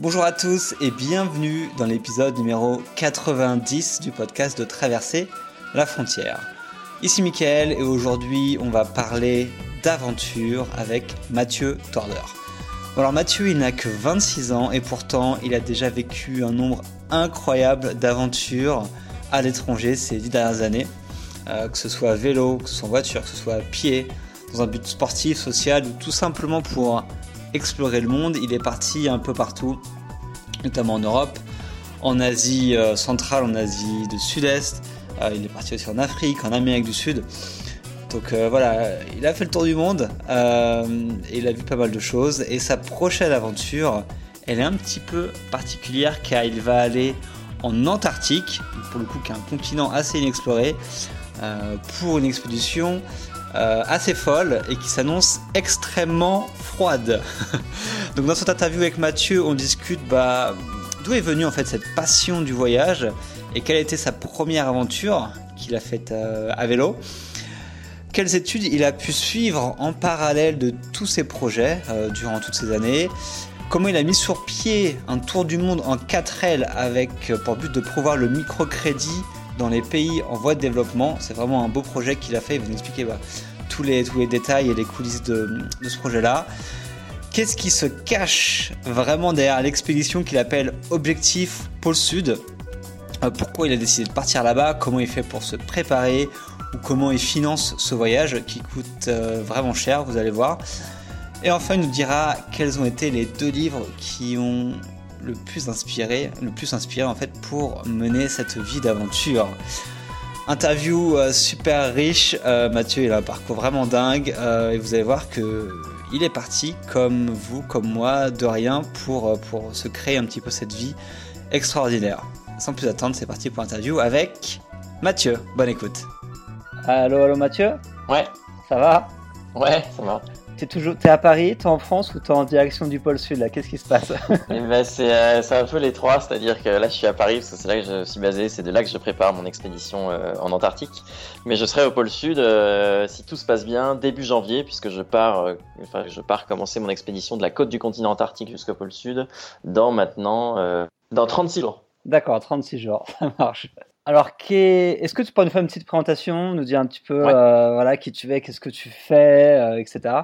Bonjour à tous et bienvenue dans l'épisode numéro 90 du podcast de Traverser la frontière. Ici Mickaël et aujourd'hui on va parler d'aventure avec Mathieu Torder. Alors Mathieu il n'a que 26 ans et pourtant il a déjà vécu un nombre incroyable d'aventures à l'étranger ces dix dernières années. Euh, que ce soit vélo, que ce soit voiture, que ce soit pied, dans un but sportif, social ou tout simplement pour explorer le monde. Il est parti un peu partout, notamment en Europe, en Asie euh, centrale, en Asie du Sud-Est. Euh, il est parti aussi en Afrique, en Amérique du Sud. Donc voilà, il a fait le tour du monde et il a vu pas mal de choses. Et sa prochaine aventure, elle est un petit peu particulière car il va aller en Antarctique, pour le coup qui est un continent assez inexploré, euh, pour une expédition euh, assez folle et qui s'annonce extrêmement Donc dans cette interview avec Mathieu, on discute bah, d'où est venue en fait cette passion du voyage et quelle était sa première aventure qu'il a faite euh, à vélo. Quelles études il a pu suivre en parallèle de tous ses projets durant toutes ces années? Comment il a mis sur pied un tour du monde en 4 L avec euh, pour but de prouvoir le microcrédit dans les pays en voie de développement? C'est vraiment un beau projet qu'il a fait. Il va nous tous, les, détails et les coulisses de, ce projet-là. Qu'est-ce qui se cache vraiment derrière l'expédition qu'il appelle Objectif Pôle Sud? Euh, Pourquoi il a décidé de partir là-bas? Comment il fait pour se préparer? Ou comment il finance ce voyage qui coûte euh, vraiment cher, vous allez voir. Et enfin, il nous dira quels ont été les deux livres qui ont le plus inspiré, le plus inspiré en fait pour mener cette vie d'aventure. Interview euh, super riche, euh, Mathieu il a un parcours vraiment dingue euh, et vous allez voir que il est parti comme vous, comme moi, de rien pour, pour se créer un petit peu cette vie extraordinaire. Sans plus attendre, c'est parti pour l'interview avec Mathieu. Bonne écoute. Allô, allô Mathieu? Ouais. Ça va? Ouais, ça va. T'es toujours, es à Paris, t'es en France ou t'es en direction du pôle sud là? Qu'est-ce qui se passe? Eh ben, euh, c'est, un peu les trois, c'est-à-dire que là je suis à Paris parce que c'est là que je suis basé, c'est de là que je prépare mon expédition euh, en Antarctique. Mais je serai au pôle sud euh, si tout se passe bien début janvier puisque je pars, enfin je pars commencer mon expédition de la côte du continent antarctique jusqu'au pôle sud dans maintenant dans 36 jours. D'accord, 36 jours, ça marche. Alors, est-ce que tu peux nous faire une petite présentation, nous dire un petit peu voilà, qui tu es, qu'est-ce que tu fais, etc.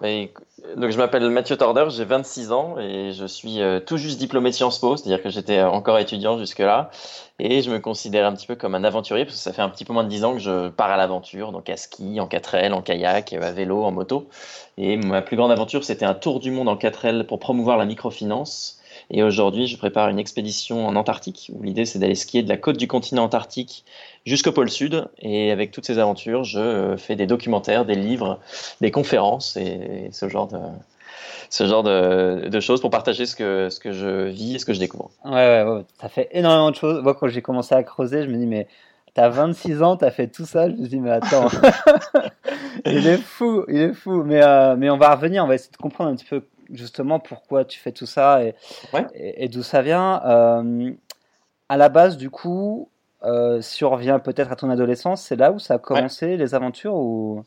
Donc je m'appelle Mathieu Torder, j'ai 26 ans et je suis euh, tout juste diplômé de Sciences Po, c'est-à-dire que j'étais euh, encore étudiant jusque-là et je me considère un petit peu comme un aventurier parce que ça fait un petit peu moins de 10 ans que je pars à l'aventure, donc à ski, en 4L, en kayak, à vélo, en moto. Et ma plus grande aventure, c'était un tour du monde en 4L pour promouvoir la microfinance. Et aujourd'hui, je prépare une expédition en Antarctique où l'idée c'est d'aller skier de la côte du continent antarctique jusqu'au pôle sud. Et avec toutes ces aventures, je euh, fais des documentaires, des livres, des conférences et ce genre de, ce genre de, choses pour partager ce que, ce que je vis et ce que je découvre. Ouais, ouais, ouais. ça fait énormément de choses. Moi, quand j'ai commencé à creuser, je me dis, mais t'as 26 ans, t'as fait tout ça. Je me dis, mais attends, il est fou, il est fou. Mais, euh, mais on va revenir, on va essayer de comprendre un petit peu justement pourquoi tu fais tout ça et, et, d'où ça vient. Euh, à la base, du coup, euh, si on revient peut-être à ton adolescence, c'est là où ça a commencé les aventures ou?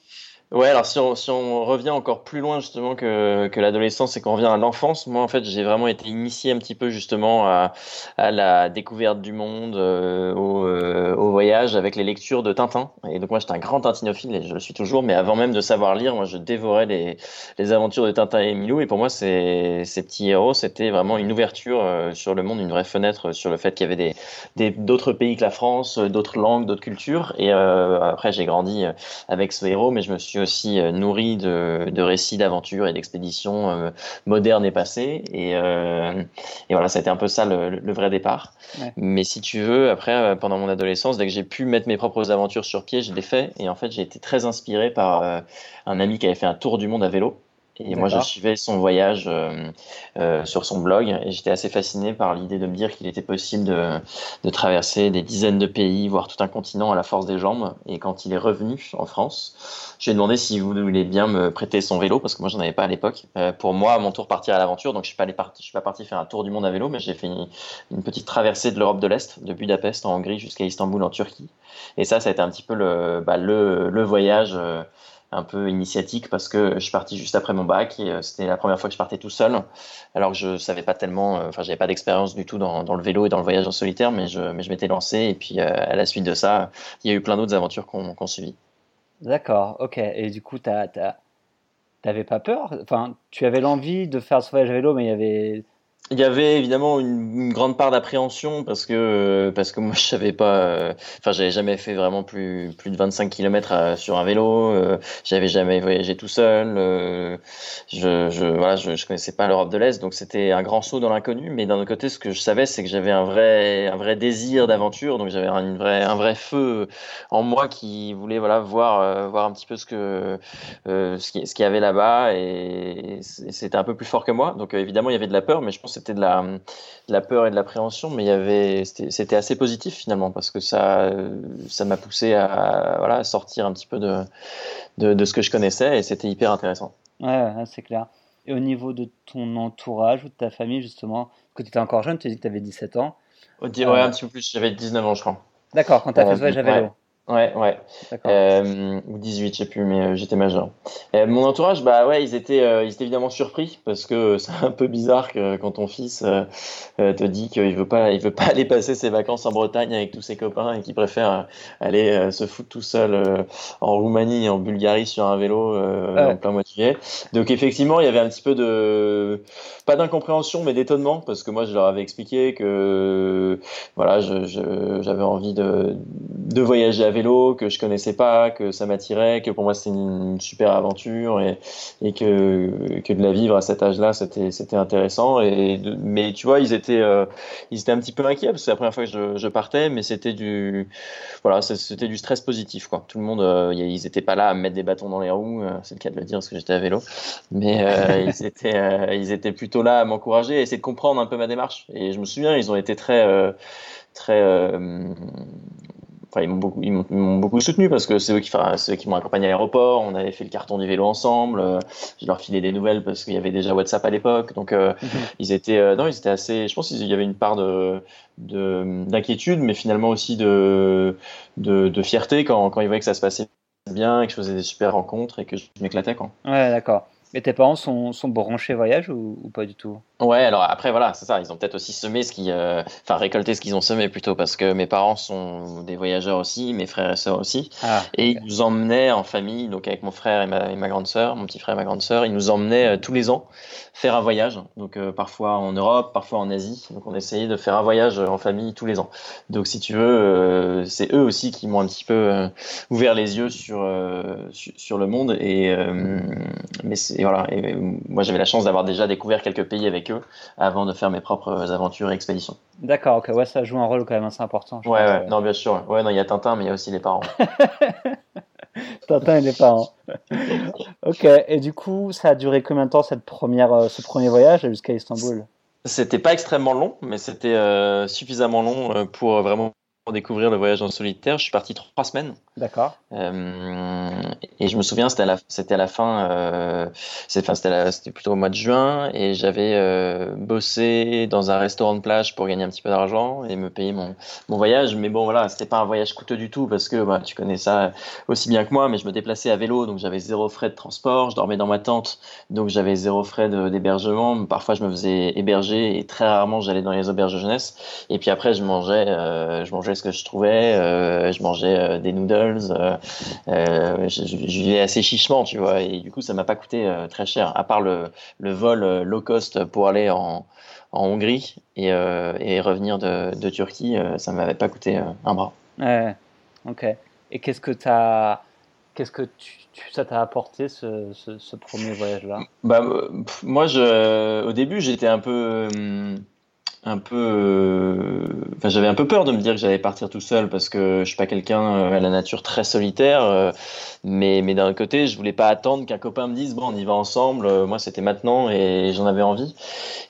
Ouais, alors si on, revient encore plus loin justement que, l'adolescence et qu'on revient à l'enfance, moi en fait j'ai vraiment été initié un petit peu justement à, la découverte du monde, euh, au, euh, au, voyage avec les lectures de Tintin. Et donc moi j'étais un grand tintinophile et je le suis toujours, mais avant même de savoir lire, moi je dévorais les, aventures de Tintin et Milou. Et pour moi ces, petits héros c'était vraiment une ouverture euh, sur le monde, une vraie fenêtre sur le fait qu'il y avait d'autres pays que la France, d'autres langues, d'autres cultures. Et après j'ai grandi avec ce héros, mais je me suis aussi euh, nourri de, de récits d'aventures et d'expéditions euh, modernes et passées. Et, euh, et, voilà, ça a été un peu ça le, vrai départ. Mais si tu veux, après, pendant mon adolescence, dès que j'ai pu mettre mes propres aventures sur pied, je l'ai fait. Et en fait, j'ai été très inspiré par un ami qui avait fait un tour du monde à vélo. Et moi, je suivais son voyage euh, euh, sur son blog et j'étais assez fasciné par l'idée de me dire qu'il était possible de, de, traverser des dizaines de pays, voire tout un continent à la force des jambes. Et quand il est revenu en France, j'ai demandé s'il voulait bien me prêter son vélo parce que moi, j'en avais pas à l'époque. Euh, pour moi, mon tour partir à l'aventure, donc je suis pas je suis pas parti faire un tour du monde à vélo, mais j'ai fait une, petite traversée de l'Europe de l'Est, de Budapest en Hongrie jusqu'à Istanbul en Turquie. Et ça, ça a été un petit peu le, bah, le, le voyage. Euh, un peu initiatique parce que je suis parti juste après mon bac et c'était la première fois que je partais tout seul. Alors que je savais pas tellement, enfin, j'avais pas d'expérience du tout dans, dans, le vélo et dans le voyage en solitaire, mais je, mais je m'étais lancé et puis à la suite de ça, il y a eu plein d'autres aventures qu'on qu suivi. D'accord, ok. Et du coup, tu n'avais pas peur? Enfin, tu avais l'envie de faire ce voyage à vélo, mais il y avait il y avait évidemment une, grande part d'appréhension parce que parce que moi je savais pas euh, enfin j'avais jamais fait vraiment plus plus de 25 km euh, sur un vélo euh, j'avais jamais voyagé tout seul je, je voilà je, je connaissais pas l'Europe de l'Est donc c'était un grand saut dans l'inconnu. Mais d'un autre côté ce que je savais c'est que j'avais un vrai un vrai désir d'aventure donc j'avais un vrai un vrai feu en moi qui voulait voilà voir voir un petit peu ce que ce qui ce qu'il y avait là-bas. Et c'était un peu plus fort que moi. Donc évidemment il y avait de la peur mais je pense c'était de la, la peur et de l'appréhension, mais il y avait, c'était assez positif finalement parce que ça, ça m'a poussé à, voilà, sortir un petit peu de, de, ce que je connaissais et c'était hyper intéressant. Ouais, c'est clair. Et au niveau de ton entourage ou de ta famille, justement, que tu étais encore jeune, tu dit que tu avais 17 ans. Ouais, un petit peu plus, j'avais 19 ans, je crois. D'accord, quand tu as fait ça, j'avais Ouais, ouais. Euh, ou 18, je sais plus, mais euh, j'étais majeur. Euh, mon entourage, bah ouais, ils étaient, euh, ils étaient évidemment surpris parce que c'est un peu bizarre que quand ton fils te dit qu'il veut pas, il veut pas aller passer ses vacances en Bretagne avec tous ses copains et qu'il préfère aller se foutre tout seul en Roumanie en Bulgarie sur un vélo en plein mois de juillet. Donc effectivement, il y avait un petit peu de, pas d'incompréhension, mais d'étonnement parce que moi je leur avais expliqué que voilà, j'avais je, envie de, de voyager à vélo que je connaissais pas, que ça m'attirait, que pour moi c'était une, super aventure et, et que, que de la vivre à cet âge-là c'était c'était intéressant. Et mais tu vois ils étaient euh, ils étaient un petit peu inquiets parce que c'est la première fois que je, je partais, mais c'était du voilà c'était du stress positif quoi. Tout le monde euh, ils étaient pas là à me mettre des bâtons dans les roues, euh, c'est le cas de le dire parce que j'étais à vélo, mais ils étaient ils étaient plutôt là à m'encourager et essayer de comprendre un peu ma démarche. Et je me souviens ils ont été très très ils m'ont beaucoup, ils m'ont beaucoup soutenu parce que c'est eux qui, enfin, ceux qui m'ont accompagné à l'aéroport. On avait fait le carton du vélo ensemble. Euh, je leur filais des nouvelles parce qu'il y avait déjà WhatsApp à l'époque. Donc, euh, mhm. ils étaient, euh, non, ils étaient assez. Je pense qu'il y avait une part de, d'inquiétude, mais finalement aussi de, de, de fierté quand, quand ils voyaient que ça se passait bien et que je faisais des super rencontres et que je m'éclatais, quoi. Ouais, d'accord. Mais tes parents sont, sont branchés voyage ou, ou pas du tout? Ouais, alors après, voilà, c'est ça. Ils ont peut-être aussi semé ce qui. Euh, enfin, récolté ce qu'ils ont semé plutôt, parce que mes parents sont des voyageurs aussi, mes frères et sœurs aussi. Ah, et ils nous emmenaient en famille, donc avec mon frère et ma, et ma grande sœur, mon petit frère et ma grande sœur, ils nous emmenaient euh, tous les ans faire un voyage. Donc, euh, parfois en Europe, parfois en Asie. Donc, on essayait de faire un voyage en famille tous les ans. Donc, si tu veux, c'est eux aussi qui m'ont un petit peu ouvert les yeux sur, sur, le monde. Et, mais voilà. Et moi, j'avais la chance d'avoir déjà découvert quelques pays avec eux avant de faire mes propres aventures et expéditions. D'accord, ok, ouais, ça joue un rôle quand même assez important. ouais, ouais, non, bien sûr. Ouais, non, il y a Tintin, mais il y a aussi les parents. Tintin et les parents. ok, et du coup, ça a duré combien de temps cette première, euh, ce premier voyage jusqu'à Istanbul? C'était pas extrêmement long, mais c'était euh, suffisamment long euh, pour vraiment découvrir le voyage en solitaire. Je suis parti trois semaines. D'accord. Euh, et je me souviens, c'était à la, c'était à la fin, euh, c'était, c'était plutôt au mois de juin, et j'avais euh, bossé dans un restaurant de plage pour gagner un petit peu d'argent et me payer mon, mon voyage. Mais bon, voilà, c'était pas un voyage coûteux du tout parce que bah, tu connais ça aussi bien que moi, mais je me déplaçais à vélo, donc j'avais zéro frais de transport. Je dormais dans ma tente, donc j'avais zéro frais d'hébergement. Parfois, je me faisais héberger et très rarement j'allais dans les auberges de jeunesse. Et puis après, je mangeais, je mangeais ce que je trouvais. Euh, je mangeais euh, des noodles. Euh, je, vivais assez chichement, tu vois. Et du coup, ça m'a pas coûté très cher, à part le, le vol low cost pour aller en, en Hongrie et, et revenir de, de Turquie, ça m'avait pas coûté un bras. Ouais, ok. Et qu'est-ce que tu as. Qu'est-ce que tu, ça t'a apporté ce, ce, ce premier voyage-là? Bah, Moi, je, au début, j'étais un peu. Hum, un peu. Euh, enfin, j'avais un peu peur de me dire que j'allais partir tout seul parce que je suis pas quelqu'un euh, à la nature très solitaire. Euh, mais, mais d'un côté, je voulais pas attendre qu'un copain me dise bon, on y va ensemble. Moi, c'était maintenant et j'en avais envie.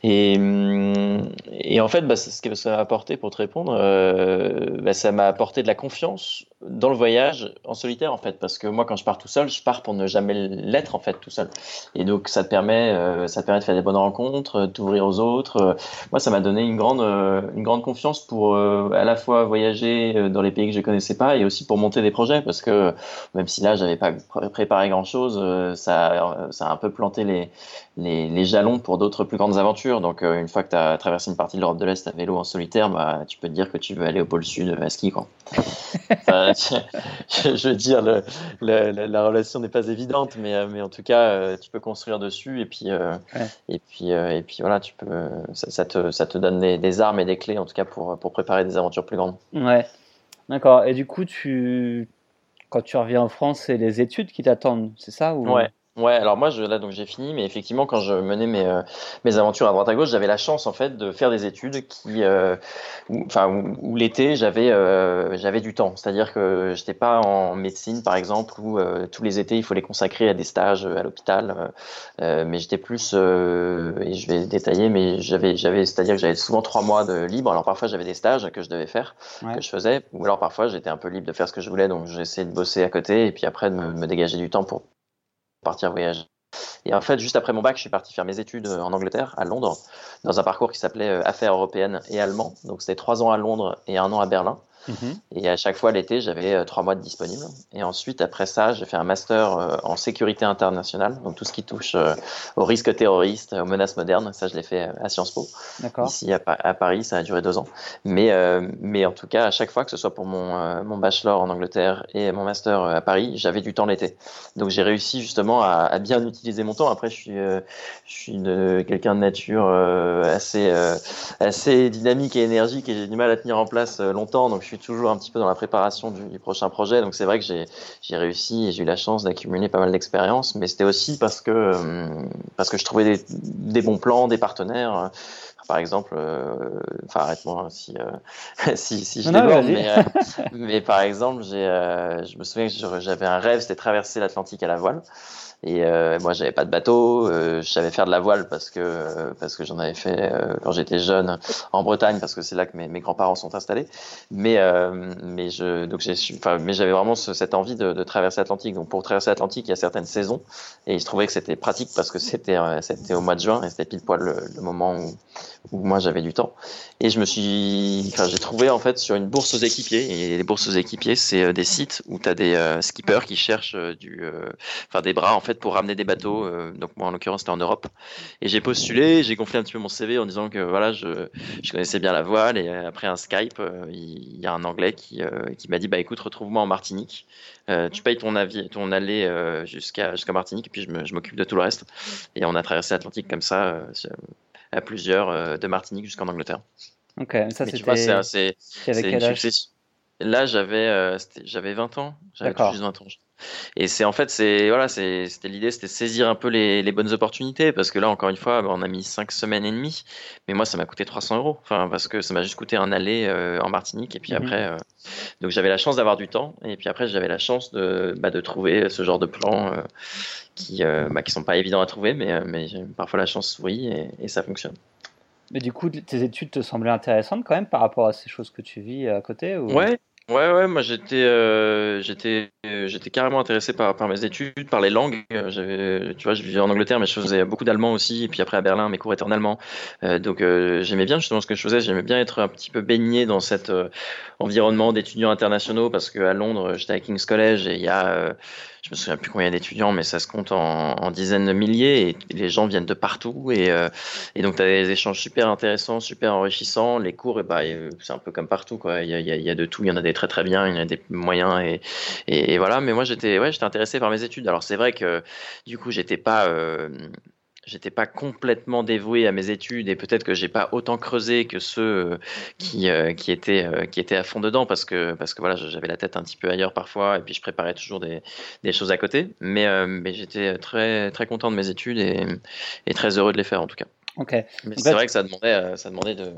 Et, hum, et en fait, bah, ce que ça m'a apporté, pour te répondre, euh, bah, ça m'a apporté de la confiance dans le voyage en solitaire, en fait. Parce que moi, quand je pars tout seul, je pars pour ne jamais l'être, en fait, tout seul. Et donc, ça te permet, euh, ça te permet de faire des bonnes rencontres, d'ouvrir aux autres. Moi, ça m'a donné une grande, une grande confiance pour à la fois voyager dans les pays que je connaissais pas et aussi pour monter des projets. Parce que même si là, j'avais pas préparé grand-chose, ça, ça a un peu planté les, les, les jalons pour d'autres plus grandes aventures. Donc, une fois que tu as traversé une partie de l'Europe de l'Est à vélo en solitaire, bah, tu peux te dire que tu veux aller au pôle Sud à ski. Quoi. je, veux dire, la relation n'est pas évidente, mais, euh, mais en tout cas, euh, tu peux construire dessus et puis, euh, et puis, et puis voilà, tu peux, ça, te, ça te donne des, armes et des clés, en tout cas, pour, pour préparer des aventures plus grandes. Ouais, d'accord. Et du coup, tu, quand tu reviens en France, c'est les études qui t'attendent, c'est ça ou... Ouais. Ouais, alors moi, je, là, donc j'ai fini, mais effectivement, quand je menais mes, euh, mes aventures à droite à gauche, j'avais la chance, en fait, de faire des études qui, euh, enfin, où, l'été, j'avais, euh, j'avais du temps. C'est-à-dire que j'étais pas en médecine, par exemple, où tous les étés, il faut les consacrer à des stages à l'hôpital, mais j'étais plus, et je vais détailler, mais j'avais, j'avais, c'est-à-dire que j'avais souvent trois mois de libre. Alors parfois, j'avais des stages que je devais faire, que je faisais, ou alors parfois, j'étais un peu libre de faire ce que je voulais, donc j'essayais de bosser à côté, et puis après, de me, me dégager du temps pour partir voyager. Et en fait, juste après mon bac, je suis parti faire mes études en Angleterre, à Londres, dans un parcours qui s'appelait euh, Affaires européennes et allemand. Donc c'était trois ans à Londres et un an à Berlin. Mhm. Et à chaque fois, l'été, j'avais euh, trois mois de disponible. Et ensuite, après ça, j'ai fait un master euh, en sécurité internationale, donc tout ce qui touche euh, aux risques terroristes, aux menaces modernes. Ça, je l'ai fait à Sciences Po. Ici, à, Paris, ça a duré deux ans. Mais, mais en tout cas, à chaque fois, que ce soit pour mon, mon bachelor en Angleterre et mon master à Paris, j'avais du temps l'été. Donc, j'ai réussi justement à, à, bien utiliser mon temps. Après, je suis, je suis quelqu'un de nature assez, assez dynamique et énergique et j'ai du mal à tenir en place longtemps. Donc, je suis toujours un petit peu dans la préparation du, prochain projet. Donc c'est vrai que j'ai réussi et j'ai eu la chance d'accumuler pas mal d'expérience. Mais c'était aussi parce que, euh, parce que je trouvais des, des bons plans, des partenaires par exemple, euh, enfin arrête-moi si, euh, si, si je déborde, mais, mais, par exemple, j'ai, je me souviens que j'avais un rêve, c'était traverser l'Atlantique à la voile. Et euh, moi, j'avais pas de bateau. Euh, je savais faire de la voile parce que parce que j'en avais fait euh, quand j'étais jeune en Bretagne parce que c'est là que mes, mes grands-parents sont installés. Mais euh, mais je donc j'ai enfin mais j'avais vraiment cette envie de, de traverser l'Atlantique. Donc pour traverser l'Atlantique, il y a certaines saisons et il se trouvait que c'était pratique parce que c'était c'était au mois de juin et c'était pile poil le, le moment où où moi j'avais du temps. Et je me suis, enfin, j'ai trouvé en fait sur une bourse aux équipiers. Et les bourses aux équipiers, c'est des sites où tu as des skippers qui cherchent du, enfin des bras en fait pour ramener des bateaux. Euh, donc moi en l'occurrence c'était en Europe. Et j'ai postulé, j'ai gonflé un petit peu mon CV en disant que voilà je, je connaissais bien la voile. Et après un Skype, euh, il y a un Anglais qui, euh, qui m'a dit bah écoute retrouve-moi en Martinique. tu payes ton avis, ton aller jusqu'à jusqu'à Martinique et puis je m'occupe de tout le reste. Et on a traversé l'Atlantique comme ça à plusieurs de Martinique jusqu'en Angleterre. Ok, ça c'était. C'est Là, j'avais j'avais 20 ans. J'avais juste 20 ans. Et c'est en fait, c'est voilà, c'était l'idée, c'était saisir un peu les, les, bonnes opportunités parce que là, encore une fois, on a mis cinq semaines et demie, mais moi, ça m'a coûté 300 euros. Enfin, parce que ça m'a juste coûté un aller euh, en Martinique et puis mhm. après, euh, donc j'avais la chance d'avoir du temps et puis après, j'avais la chance de, bah, de trouver ce genre de plans euh, qui, bah, qui sont pas évidents à trouver, mais, mais parfois la chance sourit et, et ça fonctionne. Mais du coup, tes études te semblaient intéressantes quand même par rapport à ces choses que tu vis à côté ou... Ouais, Ouais, ouais, moi j'étais, euh, j'étais, euh, j'étais carrément intéressé par, par mes études, par les langues. Euh, j'avais, tu vois, je vivais en Angleterre, mais je faisais beaucoup d'allemand aussi. Et puis après à Berlin, mes cours étaient en allemand. donc j'aimais bien justement ce que je faisais. J'aimais bien être un petit peu baigné dans cet environnement d'étudiants internationaux parce que à Londres, j'étais à King's College et il y a je me souviens plus combien d'étudiants, mais ça se compte en, dizaines de milliers et les gens viennent de partout et, euh, et donc tu as des échanges super intéressants, super enrichissants. Les cours, et bah, c'est un peu comme partout, quoi. Il y a, il y a, de tout, il y en a des très très bien, il y a des moyens et, et, voilà. Mais moi j'étais ouais, j'étais intéressé par mes études. Alors c'est vrai que du coup j'étais pas euh, j'étais pas complètement dévoué à mes études et peut-être que j'ai pas autant creusé que ceux euh, qui, euh, qui étaient qui étaient à fond dedans parce que parce que voilà j'avais la tête un petit peu ailleurs parfois et puis je préparais toujours des, des choses à côté mais mais j'étais très très content de mes études et très heureux de les faire en tout cas. Ok. Mais c'est vrai que ça demandait ça demandait de,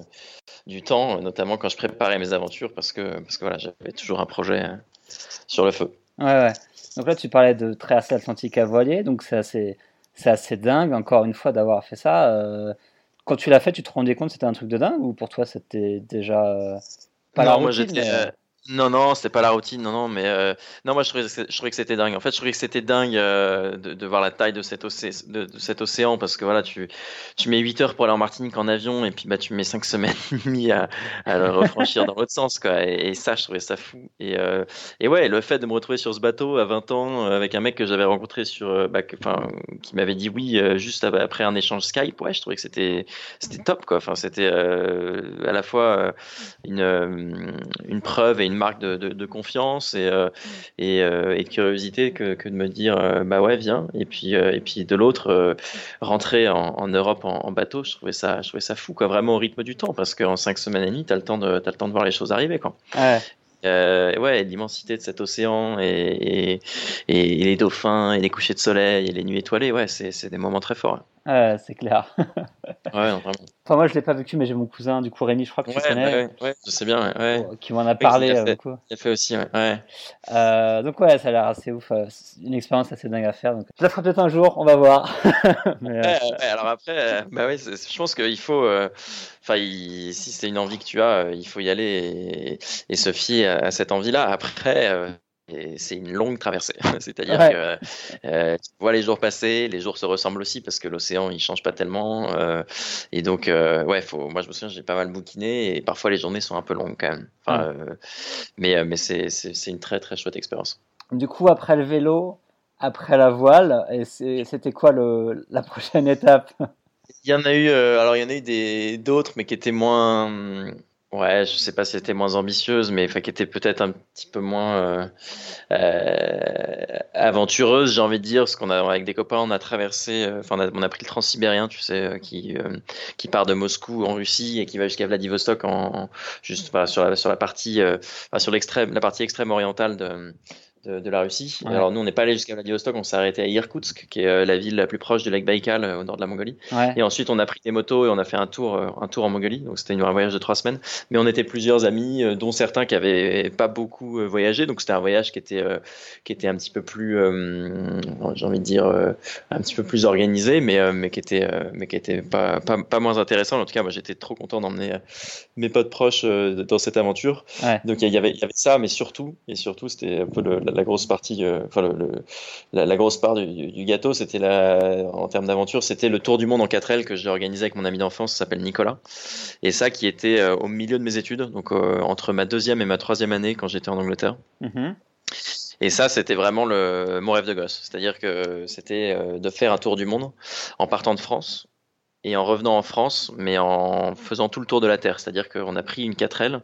du temps notamment quand je préparais mes aventures parce que parce que voilà j'avais toujours un projet sur le feu. Ouais, ouais. Donc là tu parlais de traverser l'Atlantique à voilier donc c'est assez c'est assez dingue, encore une fois, d'avoir fait ça. Euh, quand tu l'as fait, tu te rendais compte que c'était un truc de dingue ou pour toi c'était déjà pas non, la moi j'étais. Non, non, c'était pas la routine, non, non, mais euh, non, moi je trouvais, que c'était dingue. En fait, je trouvais que c'était dingue euh, de, voir la taille de cet, océan parce que voilà, tu, tu mets 8 heures pour aller en Martinique en avion et puis bah, tu mets 5 semaines et demie à, à le refranchir dans l'autre sens, quoi. Et, ça, je trouvais ça fou. Et, euh, et ouais, le fait de me retrouver sur ce bateau à 20 ans avec un mec que j'avais rencontré sur, bah, qui m'avait dit oui juste après un échange Skype, ouais, je trouvais que c'était, c'était top, quoi. Enfin, c'était à la fois une, une preuve et une marque de, de, confiance et, euh, et, euh, et, de curiosité que, que, de me dire euh, bah ouais viens. Et puis et puis de l'autre rentrer en, Europe en, bateau je trouvais ça je trouvais ça fou quoi vraiment au rythme du temps parce qu'en cinq semaines et demie t'as le temps de as le temps de voir les choses arriver quoi. Ouais. Euh, ouais, l'immensité de cet océan et, et, et, les dauphins et les couchers de soleil et les nuits étoilées, ouais, c'est des moments très forts c'est clair. ouais, vraiment. Enfin, moi, je l'ai pas vécu, mais j'ai mon cousin, du coup, Rémi, je crois que tu connais. Ouais, je sais bien, ouais. Qui m'en a parlé il a beaucoup. Il a fait aussi, ouais. Euh, donc, ouais, ça a l'air assez ouf. Euh, une expérience assez dingue à faire. Donc, je la ferai peut-être un jour, on va voir. mais, euh, alors après, bah ouais, je pense qu'il faut. Enfin, si c'est une envie que tu as, il faut y aller et, se fier à, cette envie-là. Après c'est une longue traversée. C'est-à-dire que euh, tu vois les jours passer, les jours se ressemblent aussi parce que l'océan il change pas tellement. Euh, et donc, euh, ouais, faut, moi je me souviens, j'ai pas mal bouquiné et parfois les journées sont un peu longues quand même. Enfin, mm. mais mais c'est une très très chouette expérience. Du coup, après le vélo, après la voile, c'était quoi le, la prochaine étape? Il y en a eu, alors il y en a eu d'autres, mais qui étaient moins Ouais, je sais pas si c'était moins ambitieuse, mais qui était peut-être un petit peu moins euh, euh, aventureuse, j'ai envie de dire, parce qu'on a avec des copains, on a traversé, euh, enfin on, a pris le transsibérien, tu sais, qui qui part de Moscou en Russie et qui va jusqu'à Vladivostok en, juste sur la sur la partie, sur l'extrême, la partie extrême orientale de de, la Russie. Alors nous, on n'est pas allé jusqu'à Vladivostok, on s'est arrêté à Irkoutsk, qui est euh, la ville la plus proche du lac Baïkal euh, au nord de la Mongolie. Et ensuite, on a pris des motos et on a fait un tour, euh, un tour en Mongolie. Donc c'était un voyage de trois semaines. Mais on était plusieurs amis, dont certains qui avaient pas beaucoup voyagé. Donc c'était un voyage qui était, qui était un petit peu plus, j'ai envie de dire, un petit peu plus organisé, mais, mais qui était, mais qui était pas, pas, pas, moins intéressant. En tout cas, moi, j'étais trop content d'emmener mes potes proches dans cette aventure. Donc il y avait, il y avait ça, mais surtout, et surtout, c'était un peu le, la grosse partie, euh, enfin le, la, grosse part du, gâteau, c'était en termes d'aventure, c'était le tour du monde en 4 L que j'ai organisé avec mon ami d'enfance, s'appelle Nicolas. Et ça qui était euh, au milieu de mes études, donc euh, entre ma deuxième et ma troisième année quand j'étais en Angleterre. Mm-hmm. Et ça, c'était vraiment le, mon rêve de gosse. C'est-à-dire que c'était de faire un tour du monde en partant de France et en revenant en France, mais en faisant tout le tour de la Terre. C'est-à-dire qu'on a pris une 4L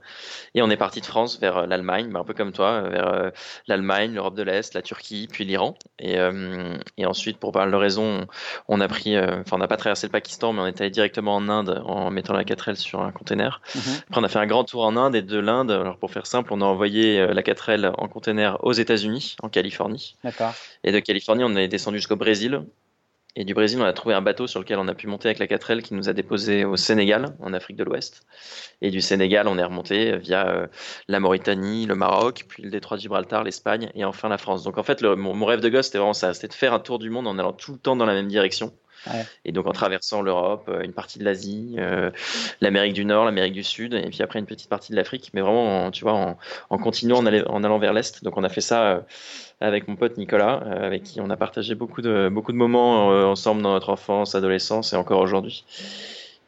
et on est parti de France vers euh, l'Allemagne, bah, un peu comme toi, euh, vers euh, l'Allemagne, l'Europe de l'Est, la Turquie, puis l'Iran. Et, et, ensuite, pour pas de raison, on a pris, enfin, on n'a pas traversé le Pakistan, mais on est allé directement en Inde en mettant la 4L sur un container. Mhm. Après, on a fait un grand tour en Inde et de l'Inde, alors pour faire simple, on a envoyé la 4L en container aux États-Unis, en Californie. Et de Californie, on est descendu jusqu'au Brésil et du Brésil, on a trouvé un bateau sur lequel on a pu monter avec la 4L qui nous a déposé au Sénégal, en Afrique de l'Ouest. Et du Sénégal, on est remonté via euh, la Mauritanie, le Maroc, puis le détroit de Gibraltar, l'Espagne et enfin la France. Donc en fait, mon, rêve de gosse, c'était vraiment ça, c'était de faire un tour du monde en allant tout le temps dans la même direction. Et donc en traversant l'Europe, euh, une partie de l'Asie, euh, l'Amérique du Nord, l'Amérique du Sud, et puis après une petite partie de l'Afrique, mais vraiment, tu vois, en, en continuant en, en, allant vers l'Est. Donc on a fait ça avec mon pote Nicolas, euh, avec qui on a partagé beaucoup de, beaucoup de moments euh, ensemble dans notre enfance, adolescence et encore aujourd'hui.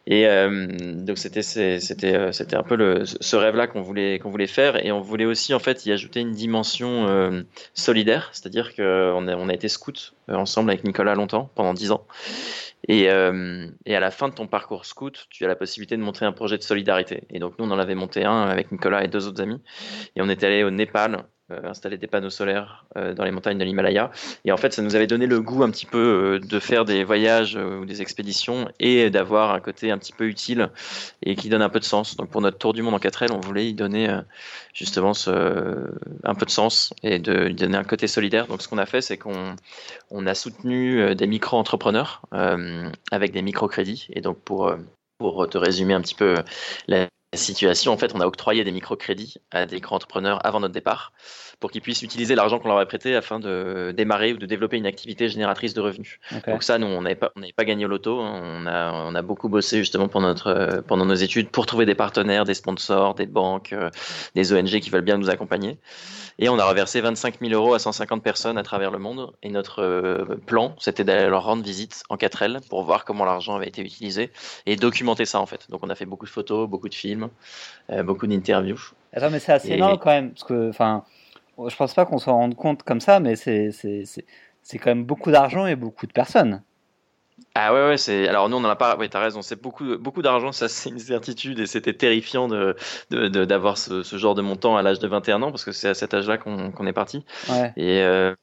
Et euh, donc c'était c'était c'était un peu le, ce rêve-là qu'on voulait qu'on voulait faire et on voulait aussi en fait y ajouter une dimension solidaire, c'est-à-dire qu'on a on a été scout ensemble avec Nicolas longtemps pendant dix ans. Et, et à la fin de ton parcours scout, tu as la possibilité de montrer un projet de solidarité. Et donc nous on en avait monté un avec Nicolas et deux autres amis et on est allé au Népal euh, installer des panneaux solaires euh, dans les montagnes de l'Himalaya. Et en fait, ça nous avait donné le goût un petit peu euh, de faire des voyages ou des expéditions et d'avoir un côté un petit peu utile et qui donne un peu de sens. Donc pour notre tour du monde en 4L, on voulait y donner justement ce, un peu de sens et de donner un côté solidaire. Donc ce qu'on a fait, c'est qu'on on a soutenu des micro-entrepreneurs avec des microcrédits. Et donc pour, pour te résumer un petit peu la situation, en fait, on a octroyé des microcrédits à des grands entrepreneurs avant notre départ pour qu'ils puissent utiliser l'argent qu'on leur avait prêté afin de démarrer ou de développer une activité génératrice de revenus. Donc ça, nous, on n'avait pas, pas gagné au loto. On, a, on a beaucoup bossé justement notre, pendant nos études pour trouver des partenaires, des sponsors, des banques, euh, des ONG qui veulent bien nous accompagner. Et on a reversé 25 000 euros à 150 personnes à travers le monde. Et notre euh, plan, c'était d'aller leur rendre visite en 4L pour voir comment l'argent avait été utilisé et documenter ça en fait. Donc on a fait beaucoup de photos, beaucoup de films, euh, beaucoup d'interviews. Attends, mais c'est assez énorme quand même, parce que, enfin, je pense pas qu'on s'en rende compte comme ça, mais c'est quand même beaucoup d'argent et beaucoup de personnes. Ah ouais, ouais, c'est. Alors nous, on en a pas. Oui, t'as raison. C'est beaucoup, beaucoup d'argent, ça, c'est une certitude, et c'était terrifiant de, d'avoir ce, genre de montant à l'âge de 21 ans, parce que c'est à cet âge-là qu'on, est parti. Et, euh,